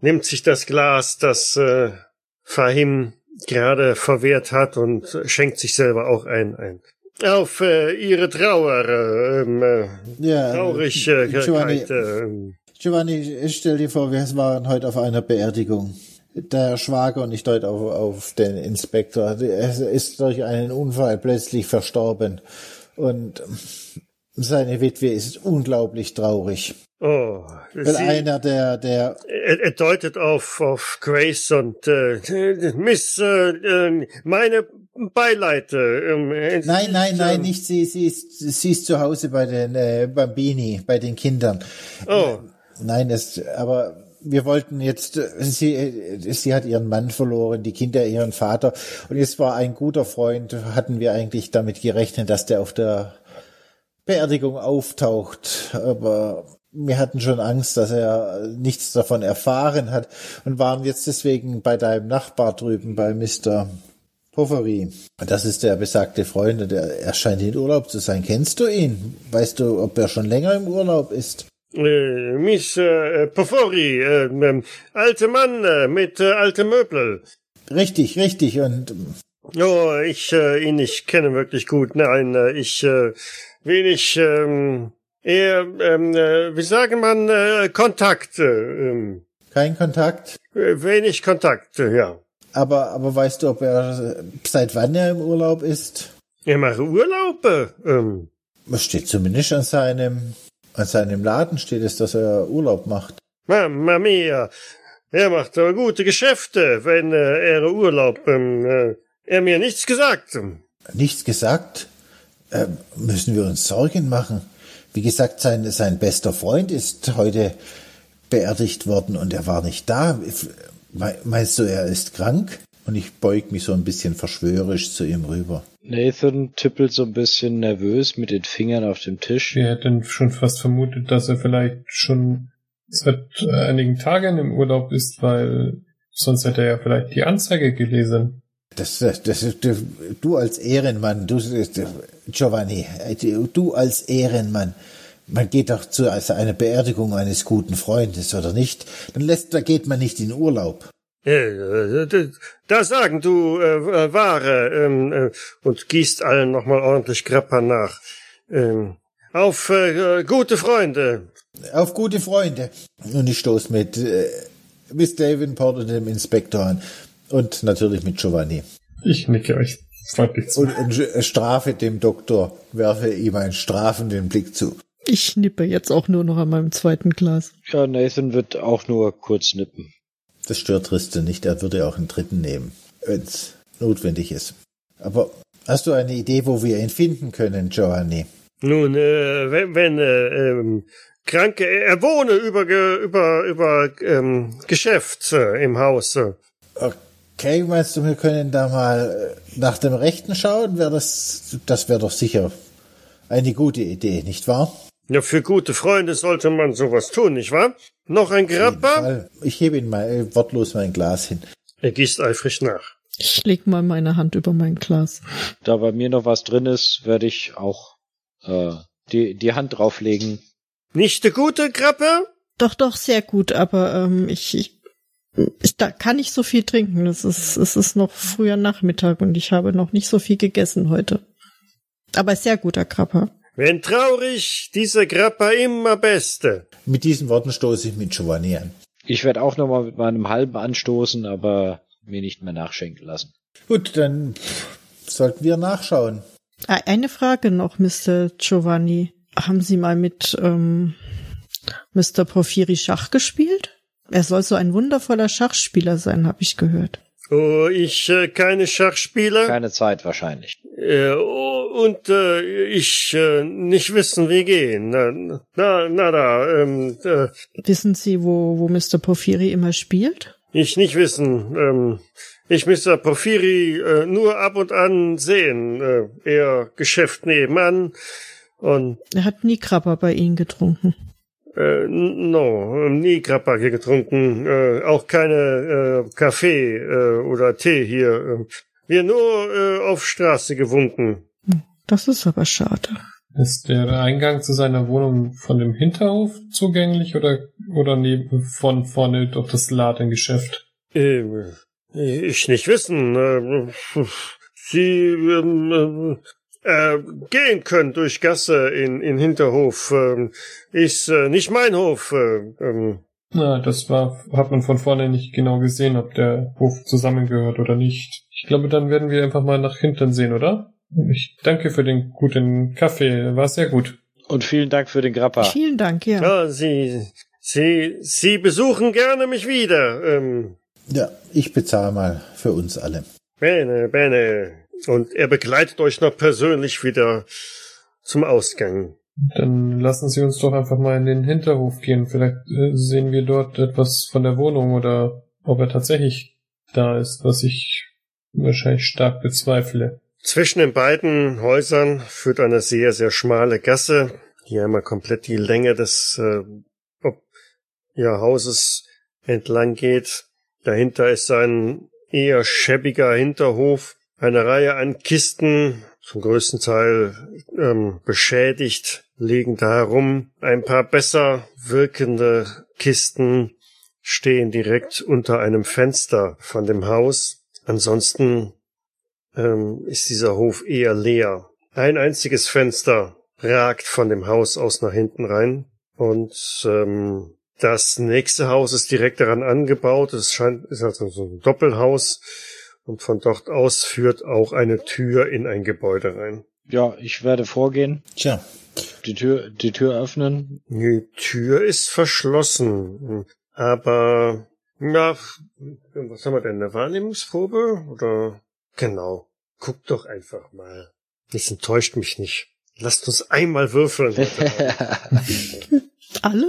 nimmt sich das Glas, das äh, Fahim gerade verwehrt hat und schenkt sich selber auch ein. ein. Auf äh, ihre Trauer, äh, ähm, äh, Ja, Traurigkeit. Giovanni, Äh, ähm. Giovanni, stell dir vor, wir waren heute auf einer Beerdigung. Der Schwager und ich deute auf, auf den Inspektor. Er ist durch einen Unfall plötzlich verstorben. Und seine Witwe ist unglaublich traurig. Oh, Weil sie, einer der, der, er, er deutet auf, auf Grace und äh, Miss, äh, äh, meine Beileite. Äh, nein, nein, nein, ähm, nicht sie, sie ist, sie ist zu Hause bei den äh, Bambini, bei den Kindern. Oh, Nein, das, aber wir wollten jetzt, sie, sie hat ihren Mann verloren, die Kinder ihren Vater. Und es war ein guter Freund, hatten wir eigentlich damit gerechnet, dass der auf der Beerdigung auftaucht. Aber wir hatten schon Angst, dass er nichts davon erfahren hat und waren jetzt deswegen bei deinem Nachbar drüben, bei Mr. Poffery. Das ist der besagte Freund, und der, er scheint in Urlaub zu sein. Kennst du ihn? Weißt du, ob er schon länger im Urlaub ist? äh, Miss äh, Pofori, äh, ähm, alte Mann äh, mit äh, alte Möbel. Richtig, richtig. Und Oh, ich äh, ihn nicht kenne wirklich gut. Nein, äh, ich äh, wenig ähm, eher, ähm, äh, wie sagen man, äh, Kontakt. Äh, ähm, kein Kontakt. äh, wenig Kontakt, äh, ja. Aber, aber weißt du, ob er seit wann er im Urlaub ist? Er mache Urlaube. Ähm, Es steht zumindest an seinem, an seinem Laden steht es, dass er Urlaub macht. Mamma mia. Er macht aber gute Geschäfte, wenn äh, er Urlaub. Ähm, äh, er mir nichts gesagt. Nichts gesagt? Ähm, müssen wir uns Sorgen machen? Wie gesagt, sein, sein bester Freund ist heute beerdigt worden und er war nicht da. Me- Meinst du, er ist krank? Und ich beug mich so ein bisschen verschwörerisch zu ihm rüber. Nathan tippelt so ein bisschen nervös mit den Fingern auf dem Tisch. Wir hätten schon fast vermutet, dass er vielleicht schon seit äh, einigen Tagen im Urlaub ist, weil sonst hätte er ja vielleicht die Anzeige gelesen. Das, das, das, du, du als Ehrenmann, du, Giovanni, du als Ehrenmann, man geht doch zu also einer Beerdigung eines guten Freundes, oder nicht? Dann lässt, da geht man nicht in Urlaub. Äh, d- da sagen du äh, äh, Ware ähm, äh, und gießt allen nochmal ordentlich Grappa nach. Ähm, auf äh, gute Freunde. Auf gute Freunde. Und ich stoß mit äh, Miss Davenport und dem Inspektor an. Und natürlich mit Giovanni. Ich nicke euch freundlich zu. Und, und strafe dem Doktor, werfe ihm einen strafenden Blick zu. Ich nippe jetzt auch nur noch an meinem zweiten Glas. Ja, Nathan wird auch nur kurz nippen. Das stört Tristan nicht, er würde auch einen dritten nehmen, wenn's notwendig ist. Aber hast du eine Idee, wo wir ihn finden können, Giovanni? Nun, äh, wenn, wenn äh, ähm, Kranke, er wohne über Ge- über über ähm, Geschäft äh, im Haus. äh. Okay, meinst du, wir können da mal äh, nach dem Rechten schauen? Wäre das, das wäre doch sicher eine gute Idee, nicht wahr? Ja, für gute Freunde sollte man sowas tun, nicht wahr? Noch ein Grappa? Ich hebe ihn mal äh, wortlos mein Glas hin. Er gießt eifrig nach. Ich leg mal meine Hand über mein Glas. Da bei mir noch was drin ist, werde ich auch äh, die, die Hand drauflegen. Nicht der gute Grappa? Doch, doch, sehr gut, aber ähm, ich, ich, ich da kann nicht so viel trinken. Es ist, es ist noch früher Nachmittag und ich habe noch nicht so viel gegessen heute. Aber sehr guter Krapper. Wenn traurig, dieser Grappa immer beste. Mit diesen Worten stoße ich mit Giovanni an. Ich werde auch nochmal mit meinem halben anstoßen, aber mir nicht mehr nachschenken lassen. Gut, dann sollten wir nachschauen. Ah, Eine Frage noch, Mr. Giovanni. Haben Sie mal mit ähm, Mr. Porphyri Schach gespielt? Er soll so ein wundervoller Schachspieler sein, habe ich gehört. Oh, ich äh, keine Schachspieler. Keine Zeit wahrscheinlich. Äh, oh, und äh, ich äh, nicht wissen, wie gehen. Na, na, na da, ähm, äh, Wissen Sie, wo, wo Mr. Porphyri immer spielt? ich nicht wissen. Ähm, ich Mr. Porphyri äh, nur ab und an sehen. Äh, er Geschäft nebenan. Und Er hat nie Krabber bei Ihnen getrunken. Äh, no, nie Grappa hier getrunken. Äh, auch keine äh, Kaffee äh, oder Tee hier. Äh, wir nur äh, auf Straße gewunken. Das ist aber schade. Ist der Eingang zu seiner Wohnung von dem Hinterhof zugänglich oder, oder neben, von vorne durch das Ladengeschäft? Ähm, ich nicht wissen. Äh, Sie ähm, äh, gehen können durch Gasse in, in Hinterhof. Ähm, ist äh, nicht mein Hof. Äh, ähm, Na, das war, hat man von vorne nicht genau gesehen, ob der Hof zusammengehört oder nicht. Ich glaube, dann werden wir einfach mal nach hinten sehen, oder? Ich danke für den guten Kaffee, war sehr gut. Und vielen Dank für den Grappa. Vielen Dank, ja. Ja, Sie, Sie, Sie besuchen gerne mich wieder. Ähm, Ja, ich bezahle mal für uns alle. Bene, Bene. Und er begleitet euch noch persönlich wieder zum Ausgang. Dann lassen Sie uns doch einfach mal in den Hinterhof gehen. Vielleicht äh, sehen wir dort etwas von der Wohnung oder ob er tatsächlich da ist, was ich wahrscheinlich stark bezweifle. Zwischen den beiden Häusern führt eine sehr, sehr schmale Gasse, die einmal komplett die Länge des äh, ja, Hauses entlang geht. Dahinter ist ein eher schäbiger Hinterhof, eine Reihe an Kisten, zum größten Teil ähm, beschädigt, liegen da herum. Ein paar besser wirkende Kisten stehen direkt unter einem Fenster von dem Haus. Ansonsten ähm, ist dieser Hof eher leer. Ein einziges Fenster ragt von dem Haus aus nach hinten rein und ähm, das nächste Haus ist direkt daran angebaut. Es scheint ist also so ein Doppelhaus und von dort aus führt auch eine Tür in ein Gebäude rein. Ja, ich werde vorgehen, Tja, die Tür, die Tür öffnen. Die Tür ist verschlossen, aber ja, was haben wir denn? Eine Wahrnehmungsprobe oder genau? Guck doch einfach mal. Das enttäuscht mich nicht. Lasst uns einmal würfeln. Alle?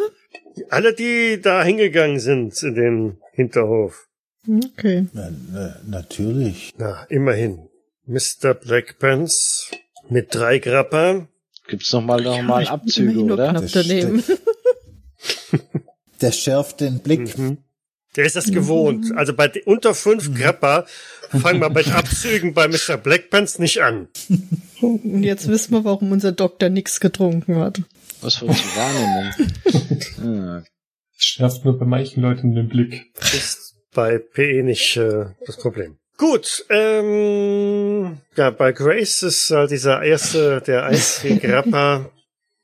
Alle, die da hingegangen sind in den Hinterhof. Okay. na, na, natürlich. Na, immerhin. Mr. Blackpants mit drei Grappa. Gibt's noch mal, noch mal Abzüge, oder? knapp Das daneben. Der schärft den Blick. Mhm. Der ist das gewohnt. Also bei unter fünf Grappa fangen wir mit Abzügen bei Mr. Blackpants nicht an. Und jetzt wissen wir, warum unser Doktor nichts getrunken hat. Was für eine Wahrnehmung. ah, Das schärft nur bei manchen Leuten den Blick. ist bei PE nicht äh, das Problem. Gut, ähm, ja, bei Grace ist halt dieser erste, der Grappa,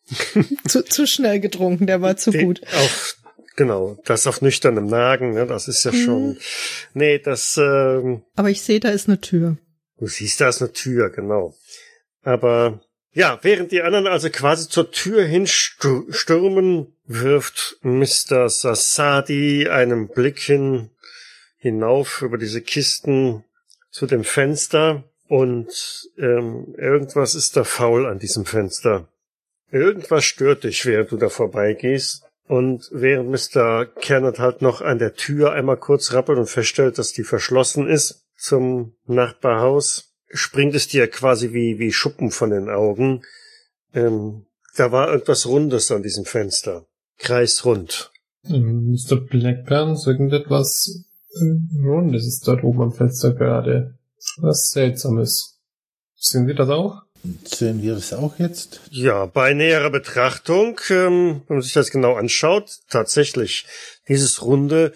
Zu, zu schnell getrunken, der war zu die gut. auf, genau, das auf nüchternem Nagen, ne, das ist ja schon, nee, das, ähm, Aber ich sehe, da ist eine Tür. du siehst, da ist eine Tür, genau. Aber, ja, während die anderen also quasi zur Tür hinstürmen, wirft Mr. Sassadi einen Blick hin, hinauf über diese Kisten zu dem Fenster und ähm, irgendwas ist da faul an diesem Fenster. Irgendwas stört dich, während du da vorbeigehst. Und während Mr. Kernert halt noch an der Tür einmal kurz rappelt und feststellt, dass die verschlossen ist zum Nachbarhaus, springt es dir quasi wie, wie Schuppen von den Augen. Ähm, da war irgendwas Rundes an diesem Fenster. Kreisrund. Ähm, Mr. Blackburns, irgendetwas äh, Rundes ist dort oben am Fenster gerade. Was Seltsames. Sehen Sie das auch? Sehen wir das auch jetzt? Ja, bei näherer Betrachtung, ähm, wenn man sich das genau anschaut, tatsächlich, dieses Runde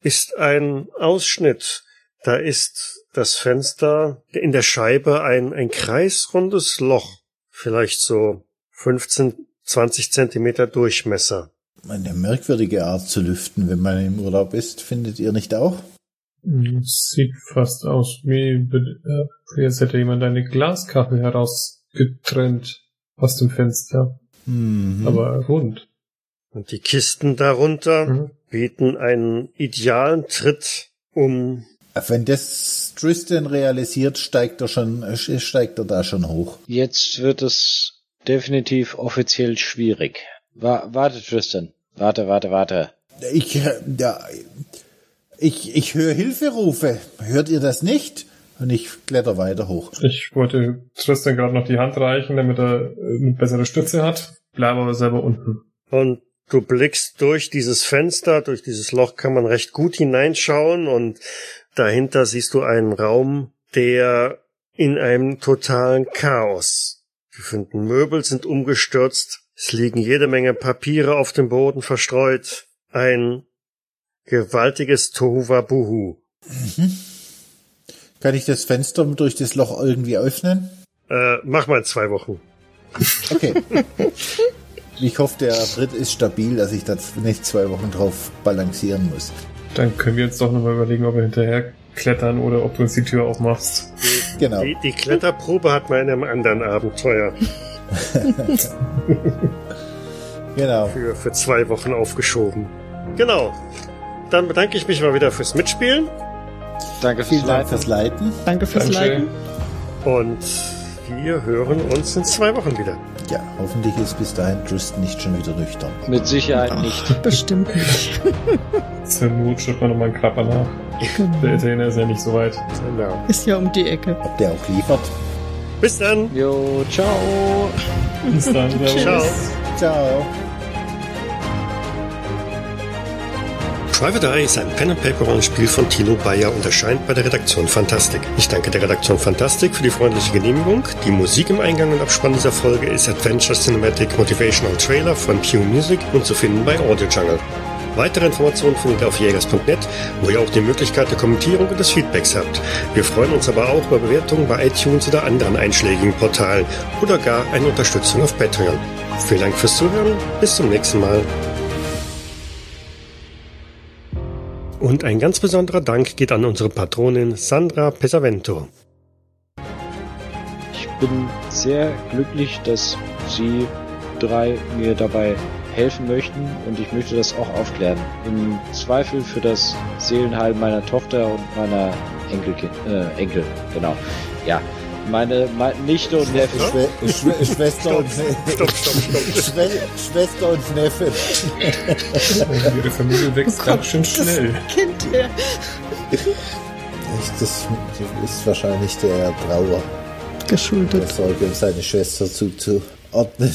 ist ein Ausschnitt. Da ist das Fenster in der Scheibe ein, ein kreisrundes Loch, vielleicht so 15, 20 Zentimeter Durchmesser. Eine merkwürdige Art zu lüften, wenn man im Urlaub ist, findet ihr nicht auch? Sieht fast aus wie, äh, als hätte jemand eine Glaskachel herausgetrennt aus dem Fenster. Mhm. Aber rund. Und die Kisten darunter Mhm. bieten einen idealen Tritt, um Wenn das Tristan realisiert, steigt er schon, äh, steigt er da schon hoch. jetzt wird es definitiv offiziell schwierig. Wa warte, Tristan. Warte, warte, warte. Ich, äh, ja, ich, ich höre Hilferufe. Hört ihr das nicht? Und ich kletter weiter hoch. Ich wollte Tristan gerade noch die Hand reichen, damit er äh, eine bessere Stütze hat. Bleibe aber selber unten. Und du blickst durch dieses Fenster, durch dieses Loch kann man recht gut hineinschauen und dahinter siehst du einen Raum, der in einem totalen Chaos. Die fünften Möbel sind umgestürzt, es liegen jede Menge Papiere auf dem Boden verstreut, ein gewaltiges Tohuwabuhu. Kann ich das Fenster durch das Loch irgendwie öffnen? Äh, mach mal in zwei Wochen. Okay. ich hoffe, der Tritt ist stabil, dass ich da nicht zwei Wochen drauf balancieren muss. Dann können wir jetzt doch nochmal überlegen, ob wir hinterher klettern oder ob du uns die Tür aufmachst. Genau. Die, die Kletterprobe hat man in einem anderen Abenteuer. genau. Für, für zwei Wochen aufgeschoben. Genau. Dann bedanke ich mich mal wieder fürs Mitspielen. Danke fürs Vielen Dank Leiten. fürs Leiten. Danke fürs Dankeschön. Leiten. Und wir hören uns in zwei Wochen wieder. Ja, hoffentlich ist bis dahin Tristan nicht schon wieder nüchtern. Mit Sicherheit nicht. Bestimmt nicht. Zur Not schreibt man nochmal einen Klapper nach. Der Genau. Italiener ist ja nicht so weit. Genau. Ist ja um die Ecke. Ob der auch liefert? Bis dann. Jo, ciao. Bis dann. Ciao. Ciao. Private Eye ist ein Pen-and-Paper-Rollenspiel von Tilo Bayer und erscheint bei der Redaktion Fantastik. Ich danke der Redaktion Fantastik für die freundliche Genehmigung. Die Musik im Eingang und Abspann dieser Folge ist Adventure Cinematic Motivational Trailer von Pew Music und zu finden bei Audio Jungle. Weitere Informationen findet ihr auf jägers.net, wo ihr auch die Möglichkeit der Kommentierung und des Feedbacks habt. Wir freuen uns aber auch über Bewertungen bei iTunes oder anderen einschlägigen Portalen oder gar eine Unterstützung auf Patreon. Vielen Dank fürs Zuhören, bis zum nächsten Mal. Und ein ganz besonderer Dank geht an unsere Patronin Sandra Pesavento. Ich bin sehr glücklich, dass Sie drei mir dabei helfen möchten und ich möchte das auch aufklären. Im Zweifel für das Seelenheil meiner Tochter und meiner Enkelkind, äh, Enkel, genau. Ja, meine, meine Nichte und Neffe. Schwe Schwe Schwester und Ne- Stopp, stopp, stopp. Schwe Schwester und Neffe. Ihre Familie wächst Oh ganz schön schnell. Das Kind her. Das ist wahrscheinlich der Trauer. Der Geschuldet. Sorge, um seine Schwester zuzuordnen.